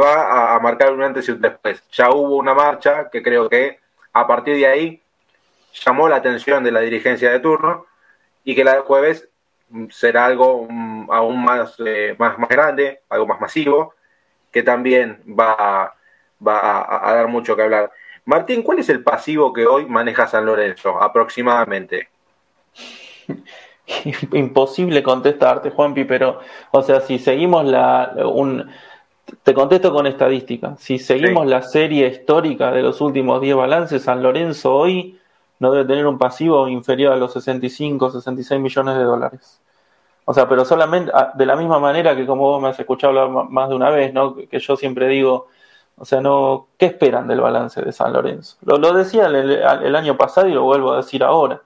va a, marcar un antes y un después. Ya hubo una marcha que creo que a partir de ahí llamó la atención de la dirigencia de turno y que la de jueves será algo mm, aún más, eh, más, más grande, algo más masivo, que también va, va a dar mucho que hablar. Martín, ¿cuál es el pasivo que hoy maneja San Lorenzo aproximadamente? Imposible contestarte, Juanpi, pero, o sea, si seguimos la. Un, te contesto con estadística. Si seguimos la serie histórica de los últimos 10 balances, San Lorenzo hoy no debe tener un pasivo inferior a los 65, 66 millones de dólares. O sea, pero solamente ah, de la misma manera que como vos me has escuchado hablar más de una vez, ¿no? Que yo siempre digo, o sea, no, ¿qué esperan del balance de San Lorenzo? Lo, lo decía el año pasado y lo vuelvo a decir ahora.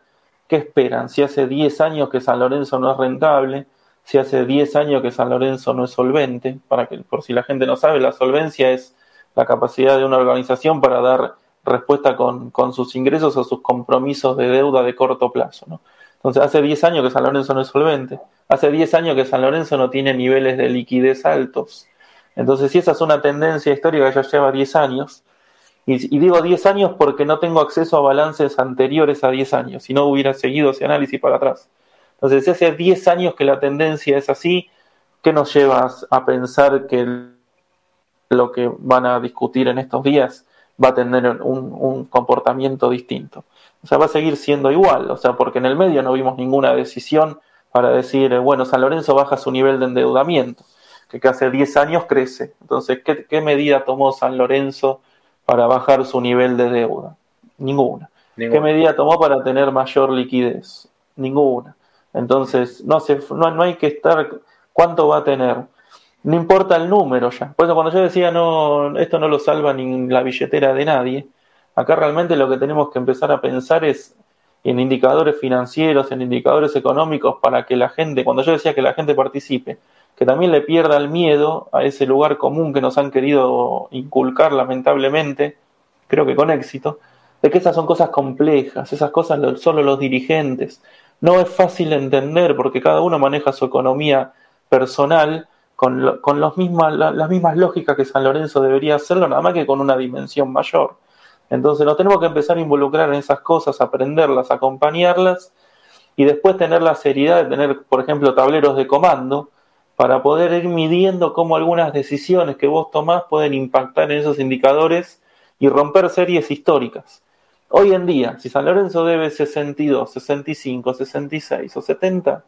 ¿Qué esperan? Si hace 10 años que San Lorenzo no es rentable, si hace 10 años que San Lorenzo no es solvente, para que por si la gente no sabe, la solvencia es la capacidad de una organización para dar respuesta con, sus ingresos a sus compromisos de deuda de corto plazo. ¿no? Entonces, hace 10 años que San Lorenzo no es solvente, hace 10 años que San Lorenzo no tiene niveles de liquidez altos. Entonces, si esa es una tendencia histórica ya lleva 10 años, y, digo 10 años porque no tengo acceso a balances anteriores a 10 años, si no hubiera seguido ese análisis para atrás. Entonces, si hace 10 años que la tendencia es así, ¿qué nos lleva a pensar que lo que van a discutir en estos días va a tener un, un, comportamiento distinto? O sea, va a seguir siendo igual, o sea, porque en el medio no vimos ninguna decisión para decir, bueno, San Lorenzo baja su nivel de endeudamiento, que, hace 10 años crece. Entonces, ¿qué, qué medida tomó San Lorenzo? para bajar su nivel de deuda? Ninguna. ¿Qué medida tomó para tener mayor liquidez? Ninguna. Entonces, no, se, no, hay que estar, ¿cuánto va a tener? No importa el número ya. Por eso cuando yo decía, no, esto no lo salva ni la billetera de nadie, acá realmente lo que tenemos que empezar a pensar es en indicadores financieros, en indicadores económicos, para que la gente, cuando yo decía que la gente participe, que también le pierda el miedo a ese lugar común que nos han querido inculcar lamentablemente, creo que con éxito, de que esas son cosas complejas, esas cosas solo los dirigentes. No es fácil entender porque cada uno maneja su economía personal con, con los mismas, las mismas lógicas que San Lorenzo debería hacerlo, nada más que con una dimensión mayor. Entonces nos tenemos que empezar a involucrar en esas cosas, aprenderlas, acompañarlas y después tener la seriedad de tener, por ejemplo, tableros de comando para poder ir midiendo cómo algunas decisiones que vos tomás pueden impactar en esos indicadores y romper series históricas. Hoy en día, si San Lorenzo debe 62, 65, 66 o 70,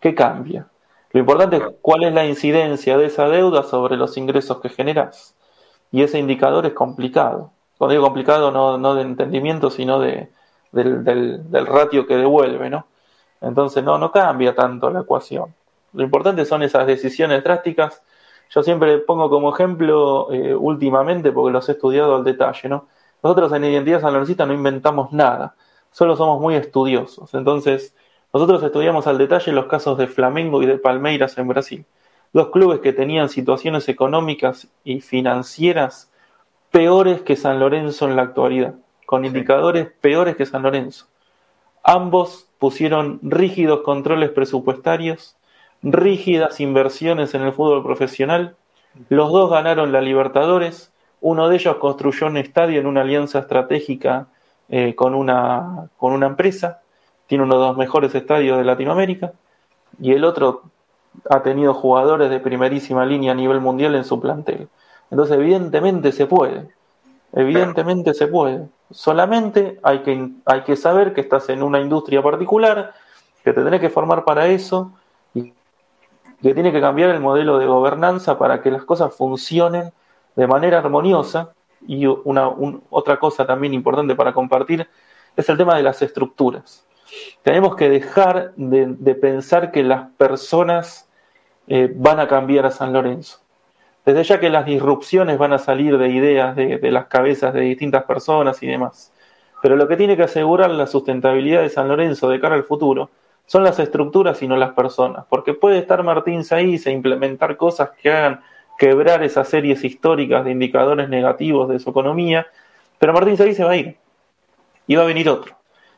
¿qué cambia? Lo importante es cuál es la incidencia de esa deuda sobre los ingresos que generás. Y ese indicador es complicado. Cuando digo complicado, no, no de entendimiento, sino de, del, del, del ratio que devuelve, ¿no? Entonces no, no cambia tanto la ecuación. Lo importante son esas decisiones drásticas. Yo siempre pongo como ejemplo eh, últimamente, porque los he estudiado al detalle, ¿no? Nosotros en Identidad Saloncita no inventamos nada, solo somos muy estudiosos. Entonces, nosotros estudiamos al detalle los casos de Flamengo y de Palmeiras en Brasil. Dos clubes que tenían situaciones económicas y financieras peores que San Lorenzo en la actualidad, con indicadores peores que San Lorenzo. Ambos pusieron rígidos controles presupuestarios, rígidas inversiones en el fútbol profesional. Los dos ganaron la Libertadores. Uno de ellos construyó un estadio en una alianza estratégica eh, con, una, con una empresa. Tiene uno de los mejores estadios de Latinoamérica. Y el otro ha tenido jugadores de primerísima línea a nivel mundial en su plantel. Entonces, evidentemente se puede. Evidentemente se puede. Solamente hay que, hay que saber que estás en una industria particular, que te tenés que formar para eso y que tiene que cambiar el modelo de gobernanza para que las cosas funcionen de manera armoniosa. Y una, otra cosa también importante para compartir es el tema de las estructuras. Tenemos que dejar de, pensar que las personas eh, van a cambiar a San Lorenzo. Desde ya que las disrupciones van a salir de ideas de, las cabezas de distintas personas y demás. Pero lo que tiene que asegurar la sustentabilidad de San Lorenzo de cara al futuro son las estructuras y no las personas. Porque puede estar Martín Saiz e implementar cosas que hagan quebrar esas series históricas de indicadores negativos de su economía, pero Martín Saiz se va a ir. Y va a venir otro,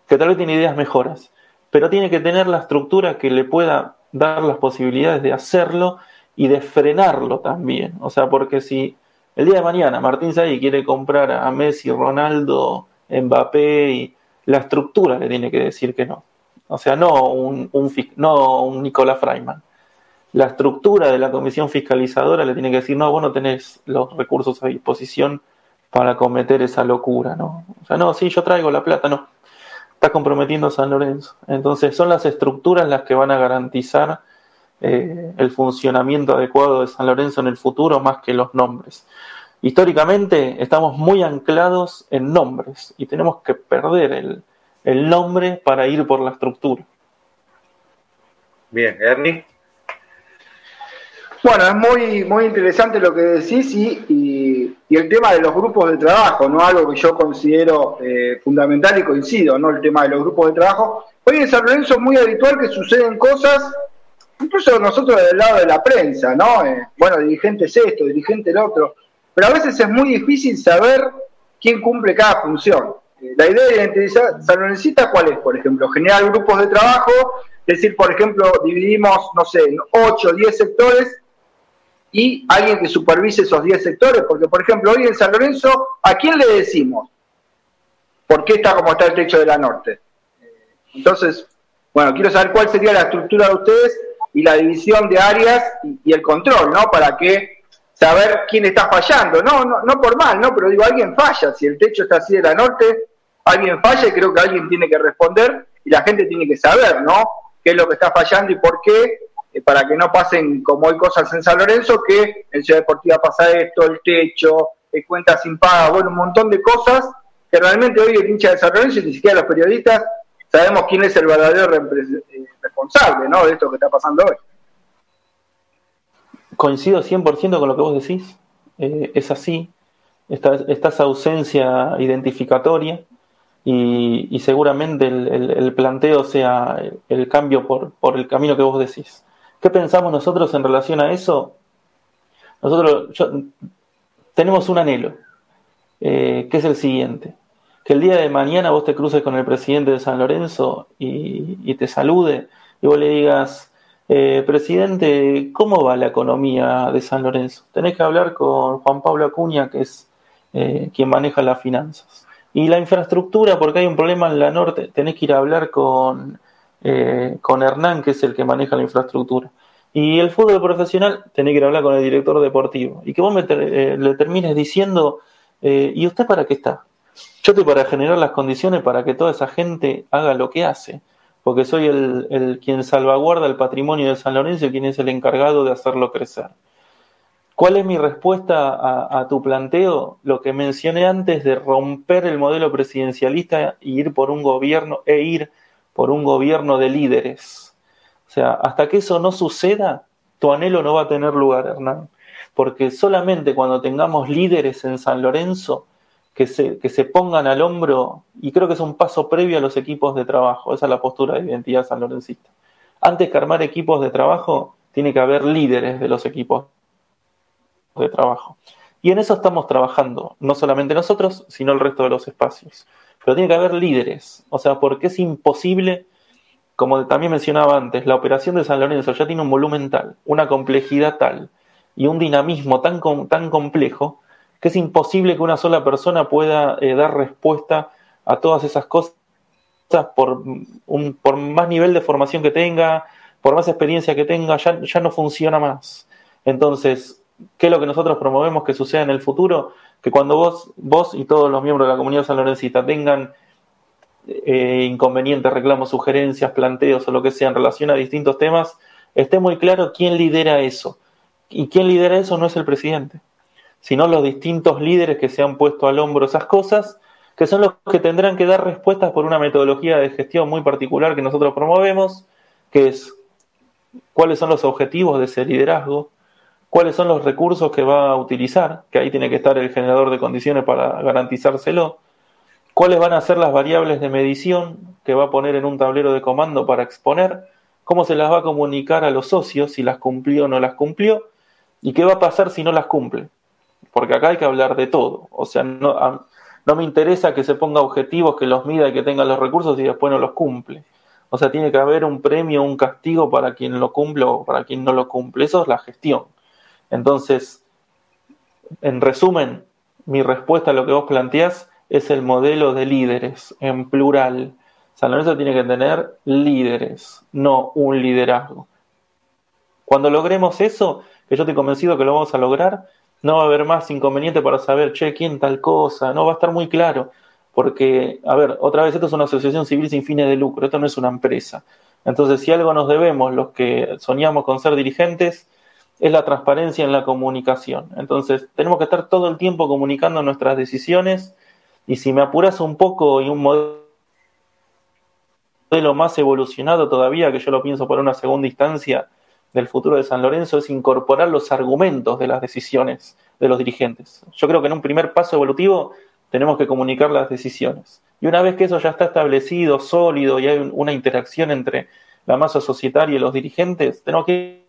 que tal vez tiene ideas mejoras, pero tiene que tener la estructura que le pueda dar las posibilidades de hacerlo y de frenarlo también. O sea, porque si el día de mañana Martín Say quiere comprar a Messi, Ronaldo, Mbappé, y la estructura le tiene que decir que no. O sea, no un, un, no un Nicolás Freiman. La estructura de la comisión fiscalizadora le tiene que decir, no, vos no tenés los recursos a disposición para cometer esa locura, ¿no? O sea, no, sí, yo traigo la plata, no. Está comprometiendo a San Lorenzo. Entonces, son las estructuras las que van a garantizar eh, el funcionamiento adecuado de San Lorenzo en el futuro más que los nombres. Históricamente estamos muy anclados en nombres y tenemos que perder el, el nombre para ir por la estructura. Bien, Ernie. Bueno, es muy, muy interesante lo que decís y, y, el tema de los grupos de trabajo, ¿no? Algo que yo considero eh, fundamental y coincido, ¿no? El tema de los grupos de trabajo. Hoy en San Lorenzo es muy habitual que suceden cosas incluso nosotros del lado de la prensa, ¿no? Eh, bueno, dirigente es esto, dirigente el otro, pero a veces es muy difícil saber quién cumple cada función. Eh, la idea de identidad San Lorencita, ¿cuál es? Por ejemplo, generar grupos de trabajo, decir, por ejemplo, dividimos, no sé, en 8 o 10 sectores y alguien que supervise esos 10 sectores, porque, por ejemplo, hoy en San Lorenzo, ¿a quién le decimos? ¿Por qué está como está el techo de la norte? Eh, entonces, bueno, quiero saber cuál sería la estructura de ustedes y la división de áreas y, el control, ¿no? Para que saber quién está fallando, no, no, no por mal, ¿no? Pero digo, alguien falla, si el techo está así de la norte, alguien falla y creo que alguien tiene que responder y la gente tiene que saber, ¿no? Qué es lo que está fallando y por qué, eh, para que no pasen como hay cosas en San Lorenzo, que en Ciudad Deportiva pasa esto, el techo, eh, cuentas sin paga, bueno, un montón de cosas que realmente hoy el hincha de San Lorenzo y ni siquiera los periodistas sabemos quién es el verdadero eh, responsable ¿no? de esto que está pasando hoy. Coincido 100% con lo que vos decís, eh, es así, está, esa ausencia identificatoria y, seguramente el, planteo sea el, cambio por, por, el camino que vos decís. ¿Qué pensamos nosotros en relación a eso? Nosotros tenemos un anhelo, eh, que es el siguiente que el día de mañana vos te cruces con el presidente de San Lorenzo y, te salude y vos le digas, eh, presidente, ¿cómo va la economía de San Lorenzo? Tenés que hablar con Juan Pablo Acuña, que es eh, quien maneja las finanzas. Y la infraestructura, porque hay un problema en la norte, tenés que ir a hablar con, eh, con Hernán, que es el que maneja la infraestructura. Y el fútbol profesional, tenés que ir a hablar con el director deportivo. Y que vos le termines diciendo, ¿y usted para qué está? Yo estoy para generar las condiciones para que toda esa gente haga lo que hace, porque soy el, quien salvaguarda el patrimonio de San Lorenzo y quien es el encargado de hacerlo crecer. ¿Cuál es mi respuesta a, tu planteo? Lo que mencioné antes de romper el modelo presidencialista e ir por un gobierno e ir por un gobierno de líderes. O sea, hasta que eso no suceda, tu anhelo no va a tener lugar, Hernán. Porque solamente cuando tengamos líderes en San Lorenzo, que se, que se pongan al hombro, y creo que es un paso previo a los equipos de trabajo, esa es la postura de identidad sanlorencista. Antes que armar equipos de trabajo, tiene que haber líderes de los equipos de trabajo. Y en eso estamos trabajando, no solamente nosotros, sino el resto de los espacios. Pero tiene que haber líderes, o sea, porque es imposible como también mencionaba antes, la operación de San Lorenzo ya tiene un volumen tal, una complejidad tal y un dinamismo tan, tan complejo que es imposible que una sola persona pueda eh, dar respuesta a todas esas cosas por, un, por más nivel de formación que tenga, por más experiencia que tenga, ya, ya no funciona más. Entonces, ¿qué es lo que nosotros promovemos que suceda en el futuro? Que cuando vos, vos y todos los miembros de la comunidad San Lorencita tengan eh, inconvenientes, reclamos, sugerencias, planteos o lo que sea en relación a distintos temas, esté muy claro quién lidera eso. Y quién lidera eso no es el presidente, sino los distintos líderes que se han puesto al hombro esas cosas, que son los que tendrán que dar respuestas por una metodología de gestión muy particular que nosotros promovemos, que es cuáles son los objetivos de ese liderazgo, cuáles son los recursos que va a utilizar, que ahí tiene que estar el generador de condiciones para garantizárselo, cuáles van a ser las variables de medición que va a poner en un tablero de comando para exponer, cómo se las va a comunicar a los socios, si las cumplió o no las cumplió, y qué va a pasar si no las cumple. Porque acá hay que hablar de todo. O sea, no, no me interesa que se ponga objetivos, que los mida y que tenga los recursos y después no los cumple. O sea, tiene que haber un premio, un castigo para quien lo cumple o para quien no lo cumple. Eso es la gestión. Entonces, en resumen, mi respuesta a lo que vos planteás es el modelo de líderes, en plural. San Lorenzo tiene que tener líderes, no un liderazgo. Cuando logremos eso, que yo estoy convencido que lo vamos a lograr, no va a haber más inconveniente para saber, che, quién tal cosa, no va a estar muy claro. Porque, a ver, otra vez, esto es una asociación civil sin fines de lucro, esto no es una empresa. Entonces, si algo nos debemos los que soñamos con ser dirigentes, es la transparencia en la comunicación. Entonces, tenemos que estar todo el tiempo comunicando nuestras decisiones y si me apuras un poco y un modelo más evolucionado todavía, que yo lo pienso por una segunda instancia del futuro de San Lorenzo, es incorporar los argumentos de las decisiones de los dirigentes. Yo creo que en un primer paso evolutivo tenemos que comunicar las decisiones. Y una vez que eso ya está establecido, sólido, y hay una interacción entre la masa societaria y los dirigentes, tenemos que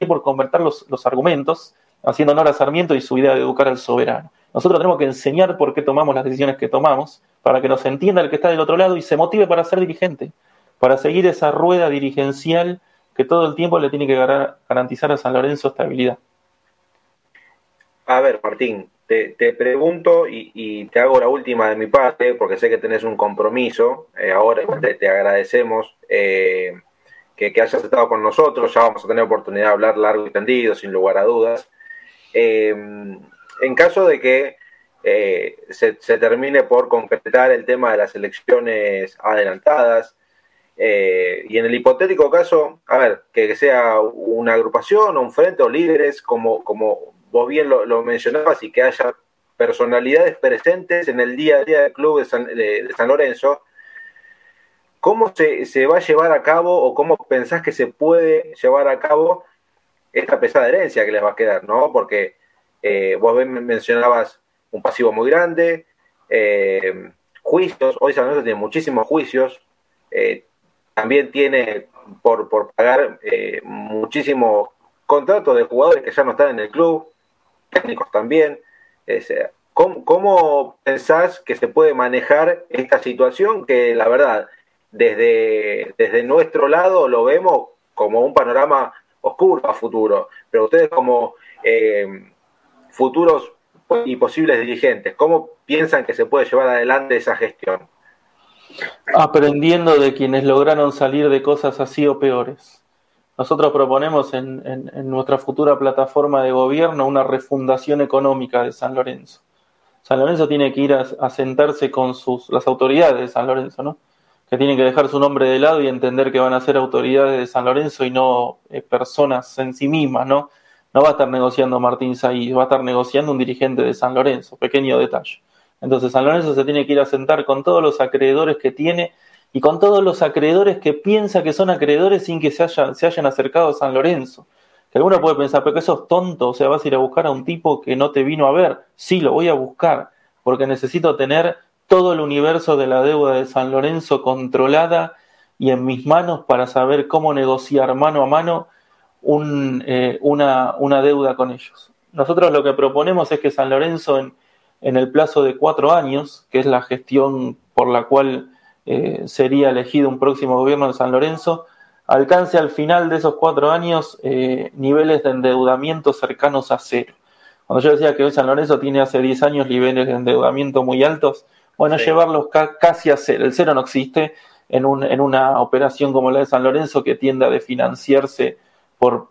ir por convertir los, los argumentos, haciendo honor a Sarmiento y su idea de educar al soberano. Nosotros tenemos que enseñar por qué tomamos las decisiones que tomamos, para que nos entienda el que está del otro lado y se motive para ser dirigente, para seguir esa rueda dirigencial que todo el tiempo le tiene que garantizar a San Lorenzo estabilidad. A ver, Martín, te, pregunto y, te hago la última de mi parte, porque sé que tenés un compromiso. Eh, ahora te, agradecemos eh, que, hayas estado con nosotros. Ya vamos a tener oportunidad de hablar largo y tendido, sin lugar a dudas. Eh, en caso de que se, se, termine por concretar el tema de las elecciones adelantadas, y en el hipotético caso, a ver, que sea una agrupación o un frente o líderes como, como vos bien lo, mencionabas, y que haya personalidades presentes en el día a día del club de San, Lorenzo, ¿cómo se, va a llevar a cabo o cómo pensás que se puede llevar a cabo esta pesada herencia que les va a quedar? ¿no? Porque eh, vos mencionabas un pasivo muy grande, eh, juicios, hoy San Lorenzo tiene muchísimos juicios, eh, también tiene por, por pagar muchísimos contratos de jugadores que ya no están en el club, técnicos también. ¿cómo, pensás que se puede manejar esta situación que la verdad, desde, desde nuestro lado lo vemos como un panorama oscuro a futuro, pero ustedes como eh, futuros y posibles dirigentes, ¿cómo piensan que se puede llevar adelante esa gestión? Aprendiendo de quienes lograron salir de cosas así o peores. Nosotros proponemos en, nuestra futura plataforma de gobierno una refundación económica de San Lorenzo. San Lorenzo tiene que ir a, sentarse con sus, las autoridades de San Lorenzo, ¿no? Que tienen que dejar su nombre de lado y entender que van a ser autoridades de San Lorenzo y no eh, personas en sí mismas, ¿no? No va a estar negociando Martín Saí, va a estar negociando un dirigente de San Lorenzo, pequeño detalle. Entonces San Lorenzo se tiene que ir a sentar con todos los acreedores que tiene y con todos los acreedores que piensa que son acreedores sin que se, se hayan acercado a San Lorenzo. Que alguno puede pensar, pero que sos tonto, o sea, vas a ir a buscar a un tipo que no te vino a ver. Sí, lo voy a buscar, porque necesito tener todo el universo de la deuda de San Lorenzo controlada y en mis manos para saber cómo negociar mano a mano eh, una, una, deuda con ellos. Nosotros lo que proponemos es que San Lorenzo en, en el plazo de cuatro años, que es la gestión por la cual eh, sería elegido un próximo gobierno de San Lorenzo, alcance al final de esos cuatro años eh, niveles de endeudamiento cercanos a cero. Cuando yo decía que hoy San Lorenzo tiene hace 10 años niveles de endeudamiento muy altos, bueno, llevarlos casi a cero. El cero no existe en, un, en una operación como la de San Lorenzo que tiende a desfinanciarse por,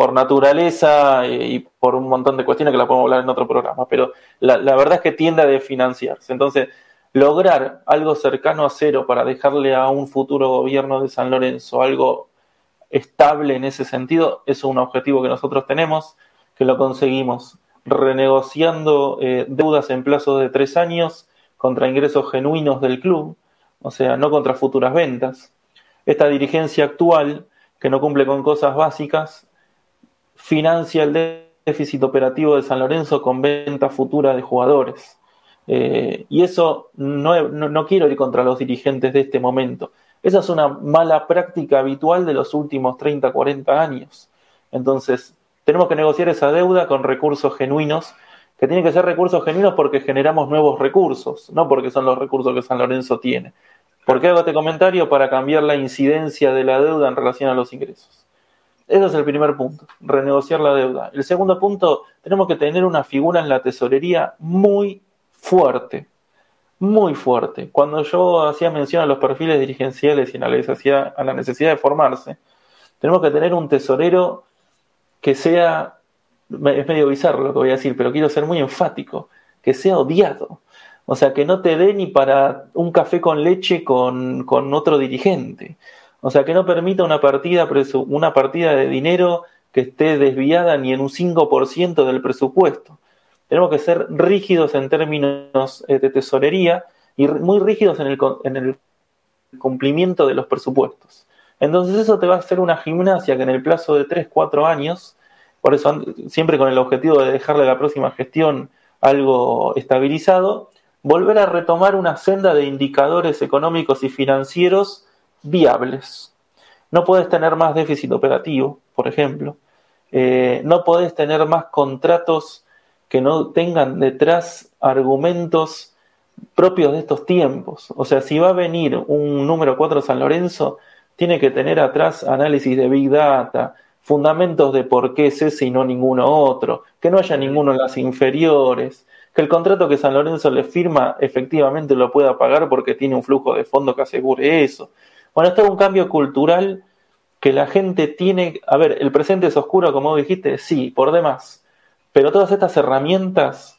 por naturaleza eh, y por un montón de cuestiones que la podemos hablar en otro programa, pero la, verdad es que tiende a desfinanciarse. Entonces, lograr algo cercano a cero para dejarle a un futuro gobierno de San Lorenzo algo estable en ese sentido, es un objetivo que nosotros tenemos, que lo conseguimos renegociando eh, deudas en plazo de tres años contra ingresos genuinos del club, o sea, no contra futuras ventas. Esta dirigencia actual, que no cumple con cosas básicas, financia el déficit operativo de San Lorenzo con venta futura de jugadores. Eh, y eso no, no, quiero ir contra los dirigentes de este momento. Esa es una mala práctica habitual de los últimos 30, 40 años. Entonces, tenemos que negociar esa deuda con recursos genuinos, que tienen que ser recursos genuinos porque generamos nuevos recursos, no porque son los recursos que San Lorenzo tiene. ¿Por qué hago este comentario? Para cambiar la incidencia de la deuda en relación a los ingresos. Ese es el primer punto, renegociar la deuda. El segundo punto, tenemos que tener una figura en la tesorería muy fuerte, muy fuerte. Cuando yo hacía mención a los perfiles dirigenciales y a la necesidad de formarse, tenemos que tener un tesorero que sea, es medio bizarro lo que voy a decir, pero quiero ser muy enfático, que sea odiado. O sea, que no te dé ni para un café con leche con, con otro dirigente. O sea, que no permita una partida, una partida de dinero que esté desviada ni en un 5% del presupuesto tenemos que ser rígidos en términos eh, de tesorería y muy rígidos en el, en el cumplimiento de los presupuestos. Entonces eso te va a hacer una gimnasia que en el plazo de 3, 4 años, por eso siempre con el objetivo de dejarle a la próxima gestión algo estabilizado, volver a retomar una senda de indicadores económicos y financieros viables. No puedes tener más déficit operativo, por ejemplo. Eh, no puedes tener más contratos que no tengan detrás argumentos propios de estos tiempos. O sea, si va a venir un número 4 San Lorenzo, tiene que tener atrás análisis de Big Data, fundamentos de por qué es ese y no ninguno otro, que no haya ninguno en las inferiores, que el contrato que San Lorenzo le firma efectivamente lo pueda pagar porque tiene un flujo de fondo que asegure eso. Bueno, esto es un cambio cultural que la gente tiene. A ver, el presente es oscuro, como dijiste, sí, por demás. Pero todas estas herramientas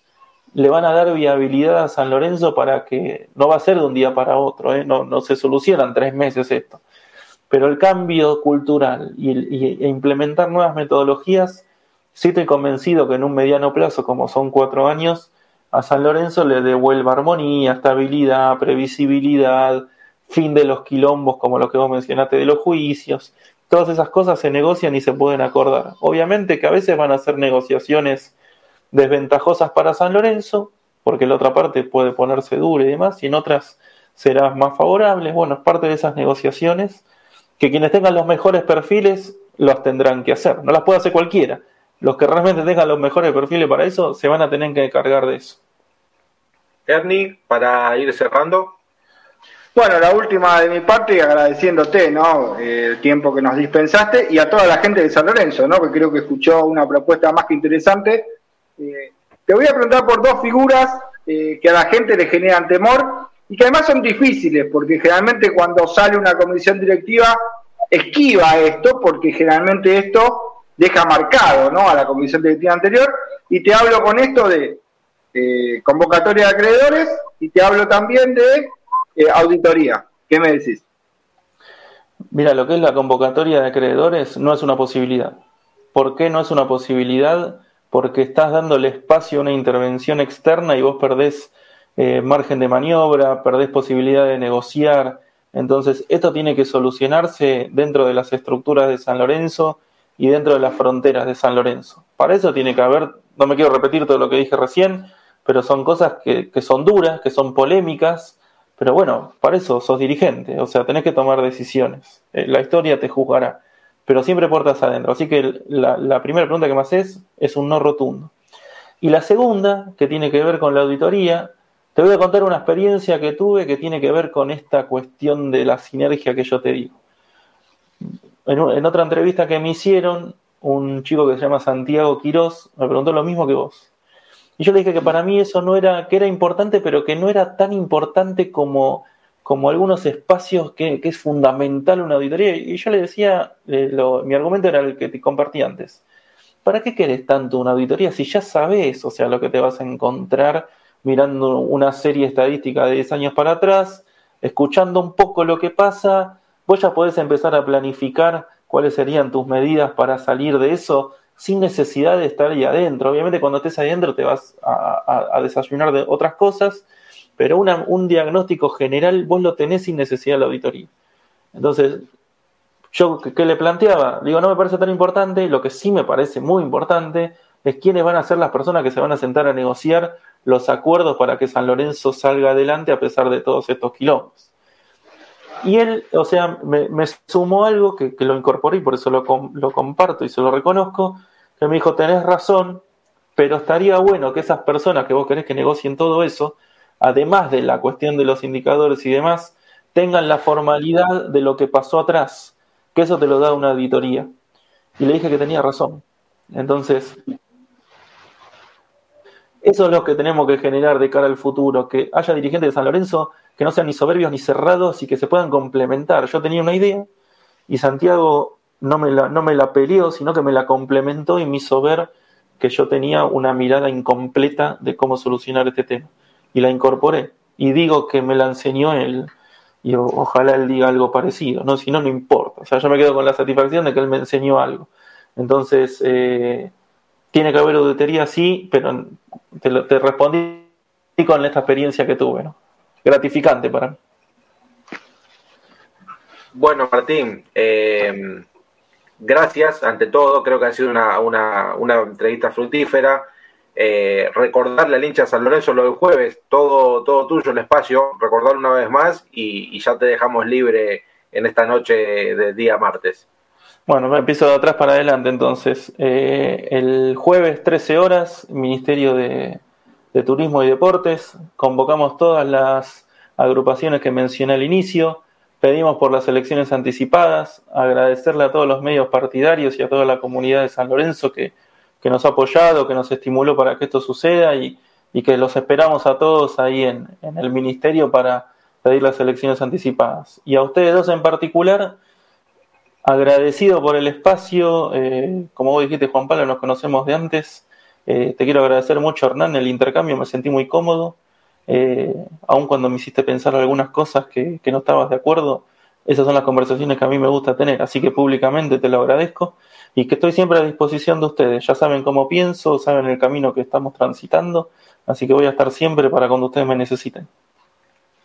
le van a dar viabilidad a San Lorenzo para que no va a ser de un día para otro, ¿eh? no, no se solucionan tres meses esto. Pero el cambio cultural y, e implementar nuevas metodologías, sí estoy convencido que en un mediano plazo, como son cuatro años, a San Lorenzo le devuelva armonía, estabilidad, previsibilidad, fin de los quilombos, como lo que vos mencionaste de los juicios, Todas esas cosas se negocian y se pueden acordar. Obviamente que a veces van a ser negociaciones desventajosas para San Lorenzo, porque la otra parte puede ponerse dura y demás, y en otras será más favorable. Bueno, es parte de esas negociaciones que quienes tengan los mejores perfiles los tendrán que hacer. No las puede hacer cualquiera. Los que realmente tengan los mejores perfiles para eso se van a tener que cargar de eso. Ernie, para ir cerrando. Bueno, la última de mi parte, agradeciéndote, ¿no? Eh, el tiempo que nos dispensaste y a toda la gente de San Lorenzo, ¿no? Que creo que escuchó una propuesta más que interesante. Eh, te voy a preguntar por dos figuras eh, que a la gente le generan temor y que además son difíciles, porque generalmente cuando sale una comisión directiva esquiva esto, porque generalmente esto deja marcado, ¿no? A la comisión directiva anterior. Y te hablo con esto de convocatoria de acreedores y te hablo también de eh, auditoría. ¿Qué me decís? Mira, lo que es la convocatoria de acreedores no es una posibilidad. ¿Por qué no es una posibilidad? Porque estás dándole espacio a una intervención externa y vos perdés eh, margen de maniobra, perdés posibilidad de negociar. Entonces, esto tiene que solucionarse dentro de las estructuras de San Lorenzo y dentro de las fronteras de San Lorenzo. Para eso tiene que haber, no me quiero repetir todo lo que dije recién, pero son cosas que, que son duras, que son polémicas, pero bueno, para eso sos dirigente, o sea, tenés que tomar decisiones. Eh, la historia te juzgará, pero siempre puertas adentro. Así que la, primera pregunta que me haces es un no rotundo. Y la segunda, que tiene que ver con la auditoría, Te voy a contar una experiencia que tuve que tiene que ver con esta cuestión de la sinergia que yo te digo. En, otra entrevista que me hicieron, un chico que se llama Santiago Quirós me preguntó lo mismo que vos. Y yo le dije que para mí eso no era, que era importante, pero que no era tan importante como, como algunos espacios que, es fundamental una auditoría. Y yo le decía, mi argumento era el que te compartí antes. ¿Para qué querés tanto una auditoría si ya sabes, o sea, lo que te vas a encontrar mirando una serie estadística de 10 años para atrás, escuchando un poco lo que pasa, vos ya podés empezar a planificar cuáles serían tus medidas para salir de eso sin necesidad de estar ahí adentro. Obviamente cuando estés adentro te vas a, desayunar de otras cosas, pero un diagnóstico general vos lo tenés sin necesidad de la auditoría. Entonces, yo, ¿qué le planteaba? Digo, no me parece tan importante, lo que sí me parece muy importante es quiénes van a ser las personas que se van a sentar a negociar los acuerdos para que San Lorenzo salga adelante a pesar de todos estos quilombos. Y él, o sea, me, sumó algo que, lo incorporé y por eso lo, lo comparto y se lo reconozco, que me dijo, tenés razón, pero estaría bueno que esas personas que vos querés que negocien todo eso, además de la cuestión de los indicadores y demás, tengan la formalidad de lo que pasó atrás, que eso te lo da una auditoría. Y le dije que tenía razón. Entonces, eso es lo que tenemos que generar de cara al futuro, que haya dirigentes de San Lorenzo que no sean ni soberbios ni cerrados y que se puedan complementar. Yo tenía una idea y Santiago no me la, no me la peleó, sino que me la complementó y me hizo ver que yo tenía una mirada incompleta de cómo solucionar este tema. Y la incorporé. Y digo que me la enseñó él. Y ojalá él diga algo parecido. ¿no? Si no, no importa. O sea, yo me quedo con la satisfacción de que él me enseñó algo. Entonces, eh, tiene que haber auditoría, sí, pero te, respondí con esta experiencia que tuve, ¿no? Gratificante para mí. Bueno, Martín, eh, gracias ante todo. Creo que ha sido una, una, entrevista fructífera. Eh, recordarle al hincha San Lorenzo lo del jueves, todo, todo tuyo el espacio, recordar una vez más y, ya te dejamos libre en esta noche de día martes. Bueno, me empiezo de atrás para adelante entonces. Eh, el jueves 13 horas, Ministerio de, Turismo y Deportes, convocamos todas las agrupaciones que mencioné al inicio, pedimos por las elecciones anticipadas, agradecerle a todos los medios partidarios y a toda la comunidad de San Lorenzo que, nos ha apoyado, que nos estimuló para que esto suceda y, que los esperamos a todos ahí en, en el Ministerio para pedir las elecciones anticipadas. Y a ustedes dos en particular, agradecido por el espacio. Eh, como vos dijiste, Juan Pablo, nos conocemos de antes. Eh, te quiero agradecer mucho, Hernán, el intercambio, me sentí muy cómodo. Eh, aun cuando me hiciste pensar algunas cosas que, no estabas de acuerdo, esas son las conversaciones que a mí me gusta tener. Así que públicamente te lo agradezco y que estoy siempre a disposición de ustedes. Ya saben cómo pienso, saben el camino que estamos transitando, así que voy a estar siempre para cuando ustedes me necesiten.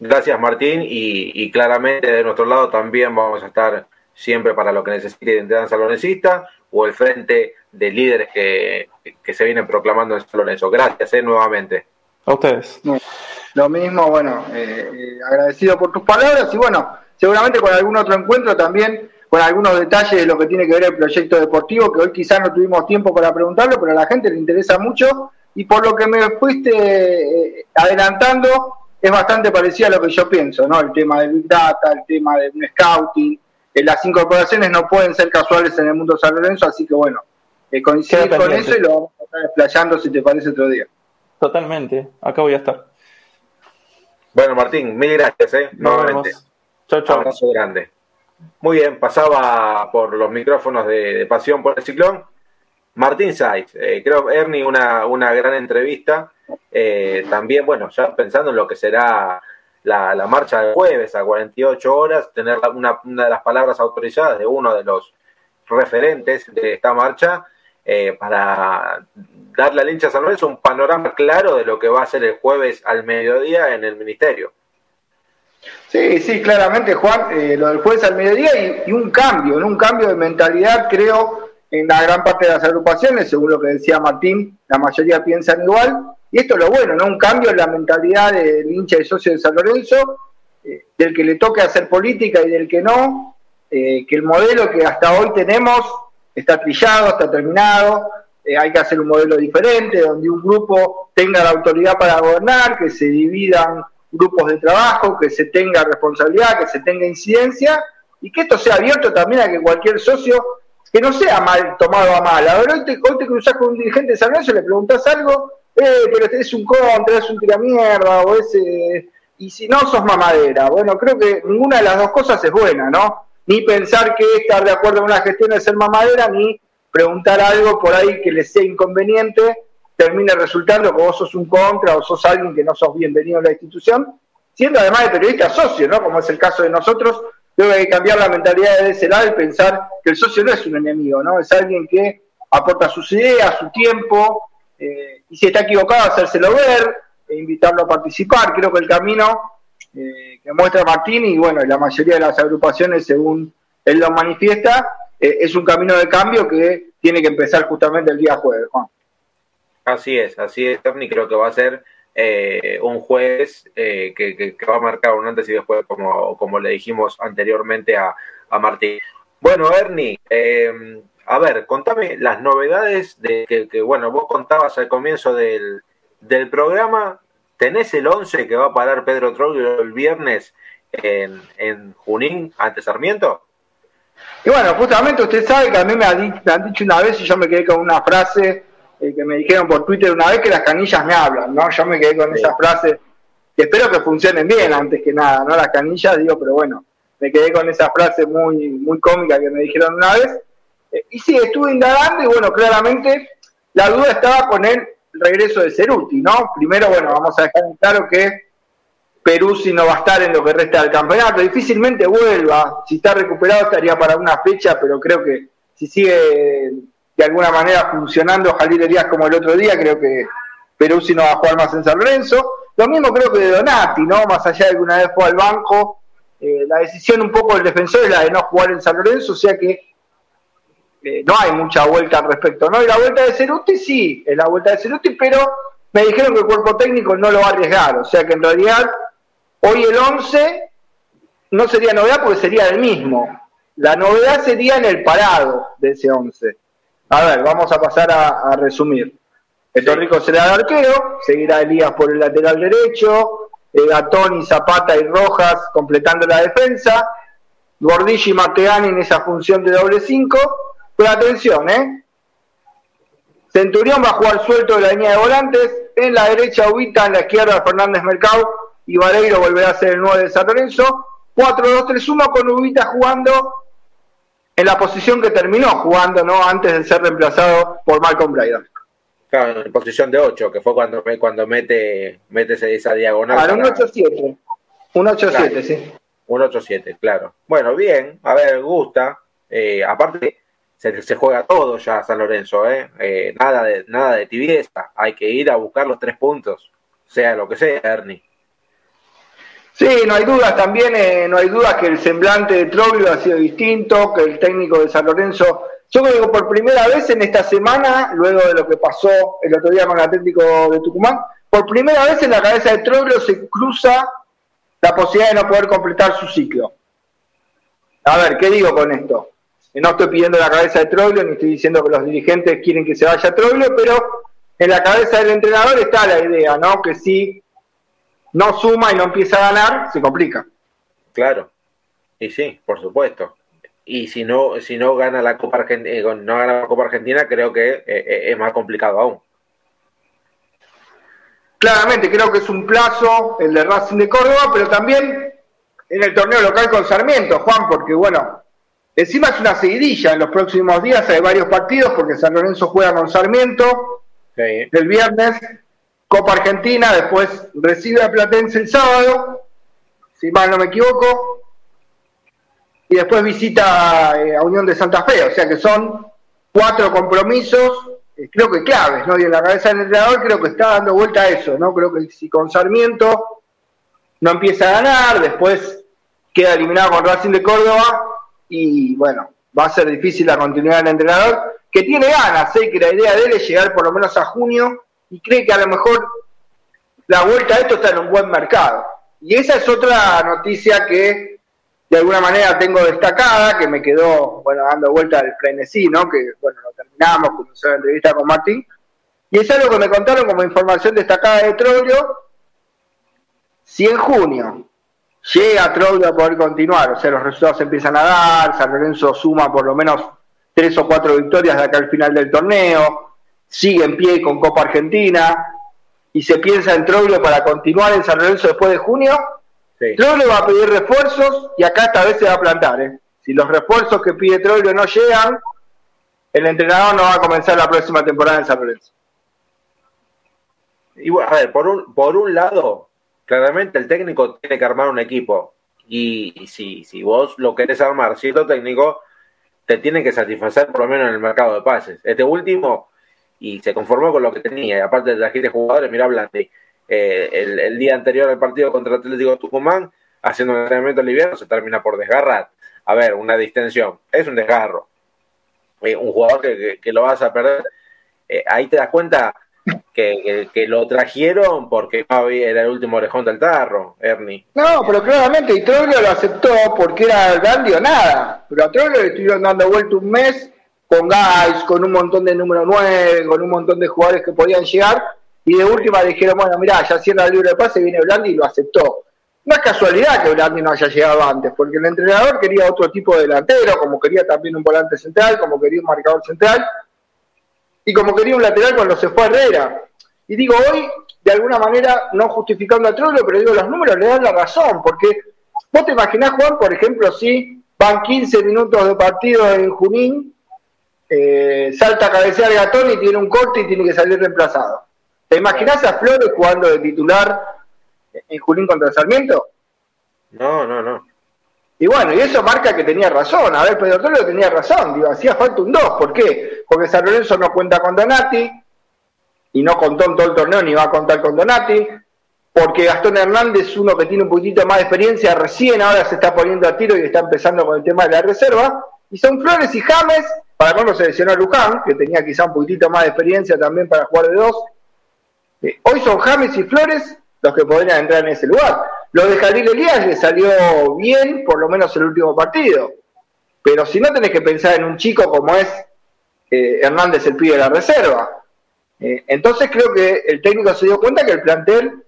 Gracias, Martín, y, claramente de nuestro lado también vamos a estar siempre para lo que necesite identidad salonesista o el frente de líderes que, se vienen proclamando en San Lorenzo. Gracias eh, nuevamente. A ustedes. Lo mismo, bueno, eh, eh, agradecido por tus palabras y bueno, seguramente con algún otro encuentro también, con algunos detalles de lo que tiene que ver el proyecto deportivo, que hoy quizás no tuvimos tiempo para preguntarlo, pero a la gente le interesa mucho y por lo que me fuiste adelantando, es bastante parecido a lo que yo pienso, ¿no? El tema de Big Data, el tema de un scouting, las incorporaciones no pueden ser casuales en el mundo San Lorenzo, así que bueno, eh, con eso y lo vamos a estar desplayando si te parece otro día. Totalmente, acá voy a estar. Bueno, Martín, mil gracias, ¿eh? Nuevamente. Chao, chao. Abrazo grande. Muy bien, pasaba por los micrófonos de, Pasión por el Ciclón. Martín Saiz, eh, creo, Ernie, una, una gran entrevista. Eh, también, bueno, ya pensando en lo que será la, marcha del jueves a 48 horas, tener una, de las palabras autorizadas de uno de los referentes de esta marcha eh, para darle al hincha San Lorenzo un panorama claro de lo que va a ser el jueves al mediodía en el ministerio. Sí, sí, claramente, Juan, eh, lo del jueves al mediodía y, un cambio, un cambio de mentalidad, creo, en la gran parte de las agrupaciones, según lo que decía Martín, la mayoría piensan igual, y esto es lo bueno, ¿no? Un cambio en la mentalidad del hincha y socio de San Lorenzo, eh, del que le toque hacer política y del que no, eh, que el modelo que hasta hoy tenemos está trillado, está terminado, eh, hay que hacer un modelo diferente, donde un grupo tenga la autoridad para gobernar, que se dividan grupos de trabajo, que se tenga responsabilidad, que se tenga incidencia y que esto sea abierto también a que cualquier socio, que no sea mal tomado a mal. A ver, hoy te, hoy te cruzás con un dirigente de San Lorenzo, le preguntás algo, eh, pero es un contra, es un tiramierda, o es... Eh, y si no, sos mamadera. Bueno, creo que ninguna de las dos cosas es buena, ¿no? Ni pensar que estar de acuerdo con la gestión es ser mamadera, ni preguntar algo por ahí que le sea inconveniente, termine resultando que vos sos un contra o sos alguien que no sos bienvenido a la institución, siendo además de periodista socio, ¿no? Como es el caso de nosotros, creo que hay que cambiar la mentalidad de ese lado y pensar que el socio no es un enemigo, ¿no? Es alguien que aporta sus ideas, su tiempo, eh, y si está equivocado, hacérselo ver, e invitarlo a participar. Creo que el camino eh, que muestra Martín y bueno, la mayoría de las agrupaciones, según él lo manifiesta, eh, es un camino de cambio que tiene que empezar justamente el día jueves, Así es, así es, Tony, creo que va a ser eh, un jueves que, que, va a marcar un antes y después, como, como le dijimos anteriormente a, a Martín. Bueno, Ernie, a ver, contame las novedades de que, que, bueno, vos contabas al comienzo del, del programa, ¿tenés el 11 que va a parar Pedro Troglio el viernes en, en Junín ante Sarmiento? Y bueno, justamente usted sabe que a mí me, han dicho una vez y yo me quedé con una frase eh, que me dijeron por Twitter una vez que las canillas me hablan, ¿no? Yo me quedé con esa frase que espero que funcionen bien antes que nada, ¿no? Las canillas, digo, pero bueno, me quedé con esa frase muy, muy cómica que me dijeron una vez. Eh, y sí, estuve indagando y bueno, claramente la duda estaba con él regreso de Ceruti, ¿no? Primero, bueno, vamos a dejar claro que Perú no va a estar en lo que resta del campeonato, difícilmente vuelva, si está recuperado estaría para una fecha, pero creo que si sigue de alguna manera funcionando Jalil Elías como el otro día, creo que Perú si no va a jugar más en San Lorenzo. Lo mismo creo que de Donati, ¿no? Más allá de que una vez fue al banco, eh, la decisión un poco del defensor es la de no jugar en San Lorenzo, o sea que no hay mucha vuelta al respecto, ¿no? Y la vuelta de Ceruti sí, es la vuelta de Ceruti, pero me dijeron que el cuerpo técnico no lo va a arriesgar, o sea que en realidad hoy el 11 no sería novedad porque sería el mismo. La novedad sería en el parado de ese 11. A ver, vamos a pasar a, resumir. El Rico será el arquero, seguirá Elías por el lateral derecho, Gatón y Zapata y Rojas completando la defensa, Gordillo y Mateani en esa función de doble 5, pero atención, ¿eh? Centurión va a jugar suelto de la línea de volantes. En la derecha Ubita, en la izquierda Fernández Mercado. Y Vareiro volverá a ser el 9 de San Lorenzo. 4-2-3-1 con Ubita jugando en la posición que terminó jugando, ¿no? Antes de ser reemplazado por Malcolm Brydon. Claro, en posición de 8, que fue cuando, cuando mete, mete esa diagonal. Ah, un 8-7. Un 8-7, sí. Un 8-7, claro. Bueno, bien, a ver, gusta. Eh, aparte, se, juega todo ya San Lorenzo, ¿eh? ¿eh? nada, de, nada de tibieza, hay que ir a buscar los tres puntos, sea lo que sea, Ernie. Sí, no hay dudas también, eh, no hay dudas que el semblante de Troglio ha sido distinto, que el técnico de San Lorenzo, yo creo que por primera vez en esta semana, luego de lo que pasó el otro día con el Atlético de Tucumán, por primera vez en la cabeza de Troglio se cruza la posibilidad de no poder completar su ciclo. A ver, ¿qué digo con esto? No estoy pidiendo la cabeza de Troglio, ni estoy diciendo que los dirigentes quieren que se vaya Troglio, pero en la cabeza del entrenador está la idea, ¿no? Que si no suma y no empieza a ganar, se complica. Claro, y sí, por supuesto. Y si no, si no gana la Copa Argentina, eh, no gana la Copa Argentina, creo que eh, eh, es más complicado aún. Claramente, creo que es un plazo el de Racing de Córdoba, pero también en el torneo local con Sarmiento, Juan, porque bueno, Encima es una seguidilla, en los próximos días hay varios partidos porque San Lorenzo juega con Sarmiento el viernes, Copa Argentina, después recibe a Platense el sábado, si mal no me equivoco, y después visita eh, a Unión de Santa Fe, o sea que son cuatro compromisos, eh, creo que claves, ¿no? Y en la cabeza del entrenador creo que está dando vuelta a eso, ¿no? Creo que si con Sarmiento no empieza a ganar, después queda eliminado con Racing de Córdoba, y bueno, va a ser difícil la continuidad del entrenador, que tiene ganas, sé que la idea de él es llegar por lo menos a junio y cree que a lo mejor la vuelta a esto está en un buen mercado. Y esa es otra noticia que de de alguna manera tengo destacada, que me quedó, bueno, dando vuelta al frenesí, ¿no? Que, bueno, lo terminamos, comenzó la entrevista con Martín. Y es algo que me contaron como información destacada de Troglio. Si en junio llega Troglio a poder continuar, o sea, los resultados empiezan a dar, San Lorenzo suma por lo menos tres o cuatro victorias de acá al final del torneo, sigue en pie con Copa Argentina, y se piensa en Troglio para continuar en San Lorenzo después de junio, Sí. va a pedir refuerzos y acá esta vez se va a plantar. ¿eh? Si los refuerzos que pide Troglio no llegan, el entrenador no va a comenzar la próxima temporada en San Lorenzo. Y bueno, a ver, por un, por un lado, claramente el técnico tiene que armar un equipo. Y, si, si vos lo querés armar, siendo técnico, te tiene que satisfacer por lo menos en el mercado de pases. Este último, y se conformó con lo que tenía, y aparte de trajiste jugadores, mira Blandi, eh, el, día anterior al partido contra Atlético Tucumán, haciendo un entrenamiento liviano, se termina por desgarrar. A ver, una distensión, es un desgarro. Eh, un jugador que, lo vas a perder, eh, ahí te das cuenta que, lo trajeron porque era el último orejón del tarro, Ernie. No, pero claramente, y Troglio lo aceptó porque era grande o nada. Pero a Troglio le estuvieron dando vuelta un mes con Guys, con un montón de número 9, con un montón de jugadores que podían llegar y de última dijeron, bueno, mirá, ya cierra el libre de pase, viene Blandi y lo aceptó. No es casualidad que Blandi no haya llegado antes, porque el entrenador quería otro tipo de delantero, como quería también un volante central, como quería un marcador central, y como quería un lateral cuando se fue Herrera. Y digo, hoy, de alguna manera, no justificando a Trollo, pero digo, los números le dan la razón, porque vos te imaginás, Juan, por ejemplo, si van 15 minutos de partido en Junín, eh, salta a cabecear Gatón y tiene un corte y tiene que salir reemplazado. ¿Te imaginas a Flores jugando de titular en Junín contra Sarmiento? No, no, no. Y bueno, y eso marca que tenía razón. A ver, Pedro Toro tenía razón. Digo, hacía falta un 2. ¿Por qué? Porque San Lorenzo no cuenta con Donati y no contó en todo el torneo ni va a contar con Donati. Porque Gastón Hernández, uno que tiene un poquitito más de experiencia, recién ahora se está poniendo a tiro y está empezando con el tema de la reserva. Y son Flores y James, para cuando se lesionó Luján, que tenía quizá un poquitito más de experiencia también para jugar de dos eh, hoy son James y Flores los que podrían entrar en ese lugar. Lo de Jalil Elías le salió bien, por lo menos el último partido. Pero si no tenés que pensar en un chico como es eh, Hernández, el pibe de la reserva. Eh, entonces creo que el técnico se dio cuenta que el plantel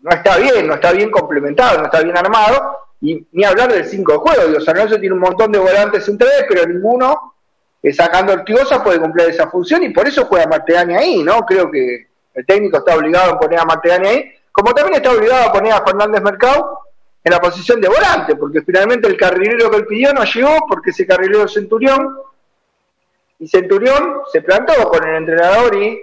no está bien, no está bien complementado, no está bien armado. Y ni hablar del 5 de juego. Digo, San Lorenzo tiene un montón de volantes entre vez, pero ninguno, sacando Ortigosa, puede cumplir esa función y por eso juega Marteani ahí, ¿no? Creo que el técnico está obligado a poner a Martegani ahí, como también está obligado a poner a Fernández Mercado en la posición de volante, porque finalmente el carrilero que él pidió no llegó porque ese carrilero Centurión, y Centurión se plantó con el entrenador y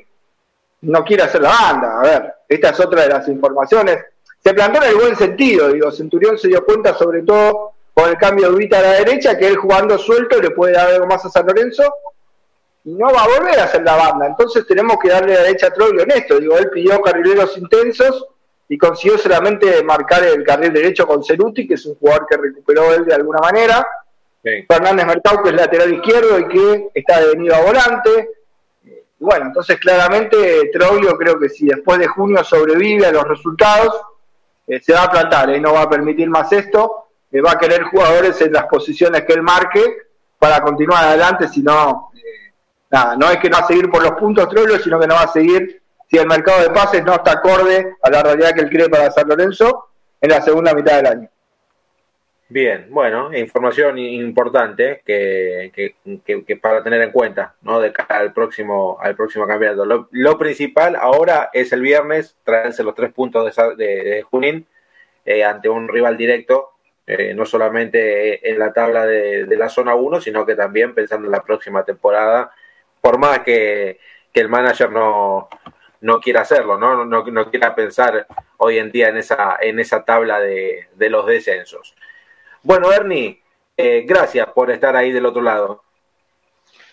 no quiere hacer la banda. A ver, esta es otra de las informaciones. Se plantó en el buen sentido, digo, Centurión se dio cuenta sobre todo con el cambio de Ubita a la derecha, que él jugando suelto le puede dar algo más a San Lorenzo, y no va a volver a hacer la banda. Entonces tenemos que darle la derecha a Troglio en esto. Digo, él pidió carrileros intensos y consiguió solamente marcar el carril derecho con Ceruti, que es un jugador que recuperó él de alguna manera. Fernández Mercado, que es lateral izquierdo y que está devenido a volante. bueno, entonces claramente Troglio creo que si después de junio sobrevive a los resultados, eh, se va a plantar, y ¿eh? no va a permitir más esto, eh, va a querer jugadores en las posiciones que él marque para continuar adelante, si no nada, no es que no va a seguir por los puntos Troglio, sino que no va a seguir si el mercado de pases no está acorde a la realidad que él cree para San Lorenzo en la segunda mitad del año. Bien, bueno, información importante que, que, para tener en cuenta, ¿no? De cara al próximo, al próximo campeonato. Lo, principal ahora es el viernes traerse los tres puntos de, de, Junín eh, ante un rival directo, eh, no solamente en la tabla de, de la zona 1, sino que también pensando en la próxima temporada por más que, el manager no, no quiera hacerlo, ¿no? No, no quiera pensar hoy en día en esa, en esa tabla de, los descensos. Bueno, Ernie, eh, gracias por estar ahí del otro lado.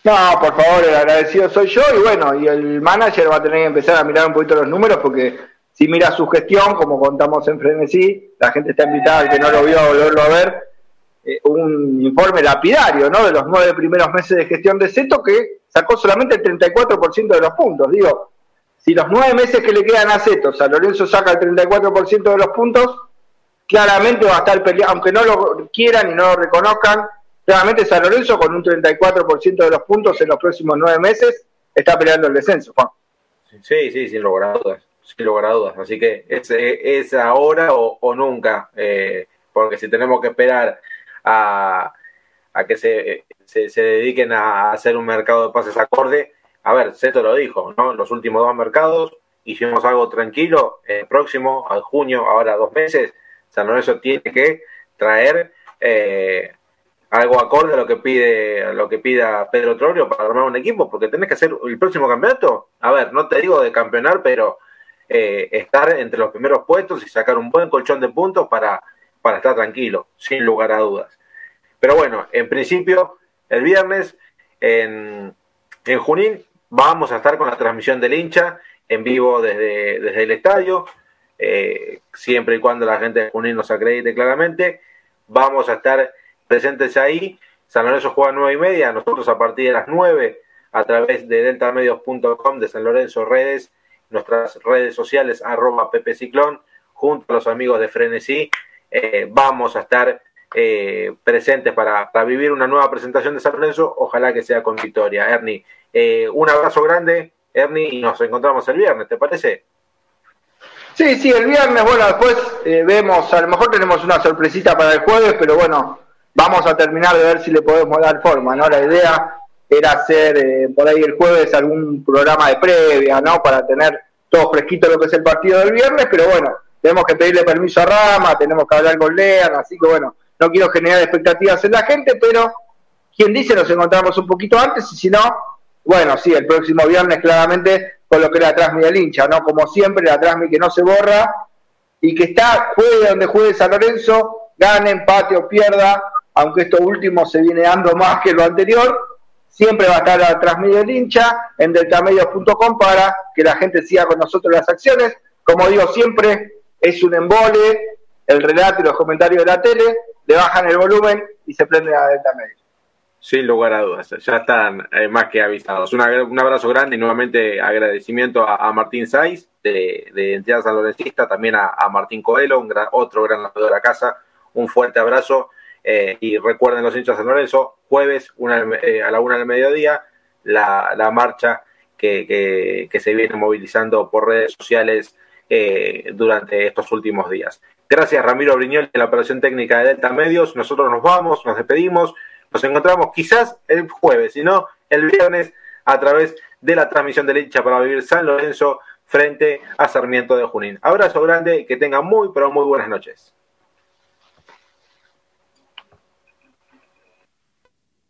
No, por favor, el agradecido soy yo y bueno, y el manager va a tener que empezar a mirar un poquito los números porque si mira su gestión, como contamos en Frenesí, la gente está invitada al que no lo vio a volverlo a ver, eh, un informe lapidario, ¿no? De los nueve primeros meses de gestión de Seto que sacó solamente el 34% de los puntos. Digo, si los nueve meses que le quedan a Seto, San Lorenzo saca el 34% de los puntos, claramente va a estar peleando, aunque no lo quieran y no lo reconozcan, claramente San Lorenzo con un 34% de los puntos en los próximos nueve meses está peleando el descenso, Juan. Sí, sí, sin lugar a dudas, sin lugar a dudas. Así que es, es ahora o, nunca, eh, porque si tenemos que esperar a, que se, se, dediquen a hacer un mercado de pases acorde, a ver, Seto lo dijo, ¿no? Los últimos dos mercados hicimos algo tranquilo, el próximo, al junio, ahora dos meses, San Lorenzo tiene que traer eh, algo acorde a lo que pide a lo que pida Pedro Trorio para armar un equipo, porque tenés que hacer el próximo campeonato. A ver, no te digo de campeonar, pero eh, estar entre los primeros puestos y sacar un buen colchón de puntos para, para estar tranquilo, sin lugar a dudas. Pero bueno, en principio, el viernes en, en Junín vamos a estar con la transmisión del hincha en vivo desde, desde el estadio. Eh, siempre y cuando la gente de Junín nos acredite claramente. Vamos a estar presentes ahí. San Lorenzo juega a nueve y media, nosotros a partir de las 9 a través de deltamedios.com de San Lorenzo Redes, nuestras redes sociales arroba Pepe Ciclón, junto a los amigos de Frenesí, eh, vamos a estar eh, presentes para, para, vivir una nueva presentación de San Lorenzo, ojalá que sea con victoria. Ernie, un abrazo grande, Ernie, y nos encontramos el viernes, ¿te parece? Sí, sí, el viernes, bueno, después eh, vemos, a lo mejor tenemos una sorpresita para el jueves, pero bueno, vamos a terminar de ver si le podemos dar forma, ¿no? La idea era hacer eh, por ahí el jueves algún programa de previa, ¿no? Para tener todo fresquito lo que es el partido del viernes, pero bueno, tenemos que pedirle permiso a Rama, tenemos que hablar con Lean, así que bueno, no quiero generar expectativas en la gente, pero quien dice nos encontramos un poquito antes y si no, bueno, sí, el próximo viernes claramente con lo que era Trasmi del hincha, ¿no? Como siempre, la Trasmi que no se borra y que está, juegue donde juegue San Lorenzo, gane, empate o pierda, aunque esto último se viene dando más que lo anterior, siempre va a estar la Trasmi del hincha en deltamedios.com para que la gente siga con nosotros las acciones. Como digo siempre, es un embole, el relato y los comentarios de la tele, le bajan el volumen y se prende a Delta sin lugar a dudas, ya están eh, más que avisados. un abrazo grande y nuevamente agradecimiento a, Martín Saiz de, de Entidad San Lorencista, también a, Martín Coelho, un otro gran amigo de la casa. Un fuerte abrazo eh, y recuerden los hinchas de San Lorenzo, jueves una, eh, a la una del mediodía, la, la marcha que, que, que, se viene movilizando por redes sociales durante estos últimos días. Gracias Ramiro Briñol de la operación técnica de Delta Medios. Nosotros nos vamos, nos despedimos. Nos encontramos quizás el jueves, si no el viernes, a través de la transmisión del hincha para vivir San Lorenzo frente a Sarmiento de Junín. Abrazo grande, que tengan muy, pero muy buenas noches.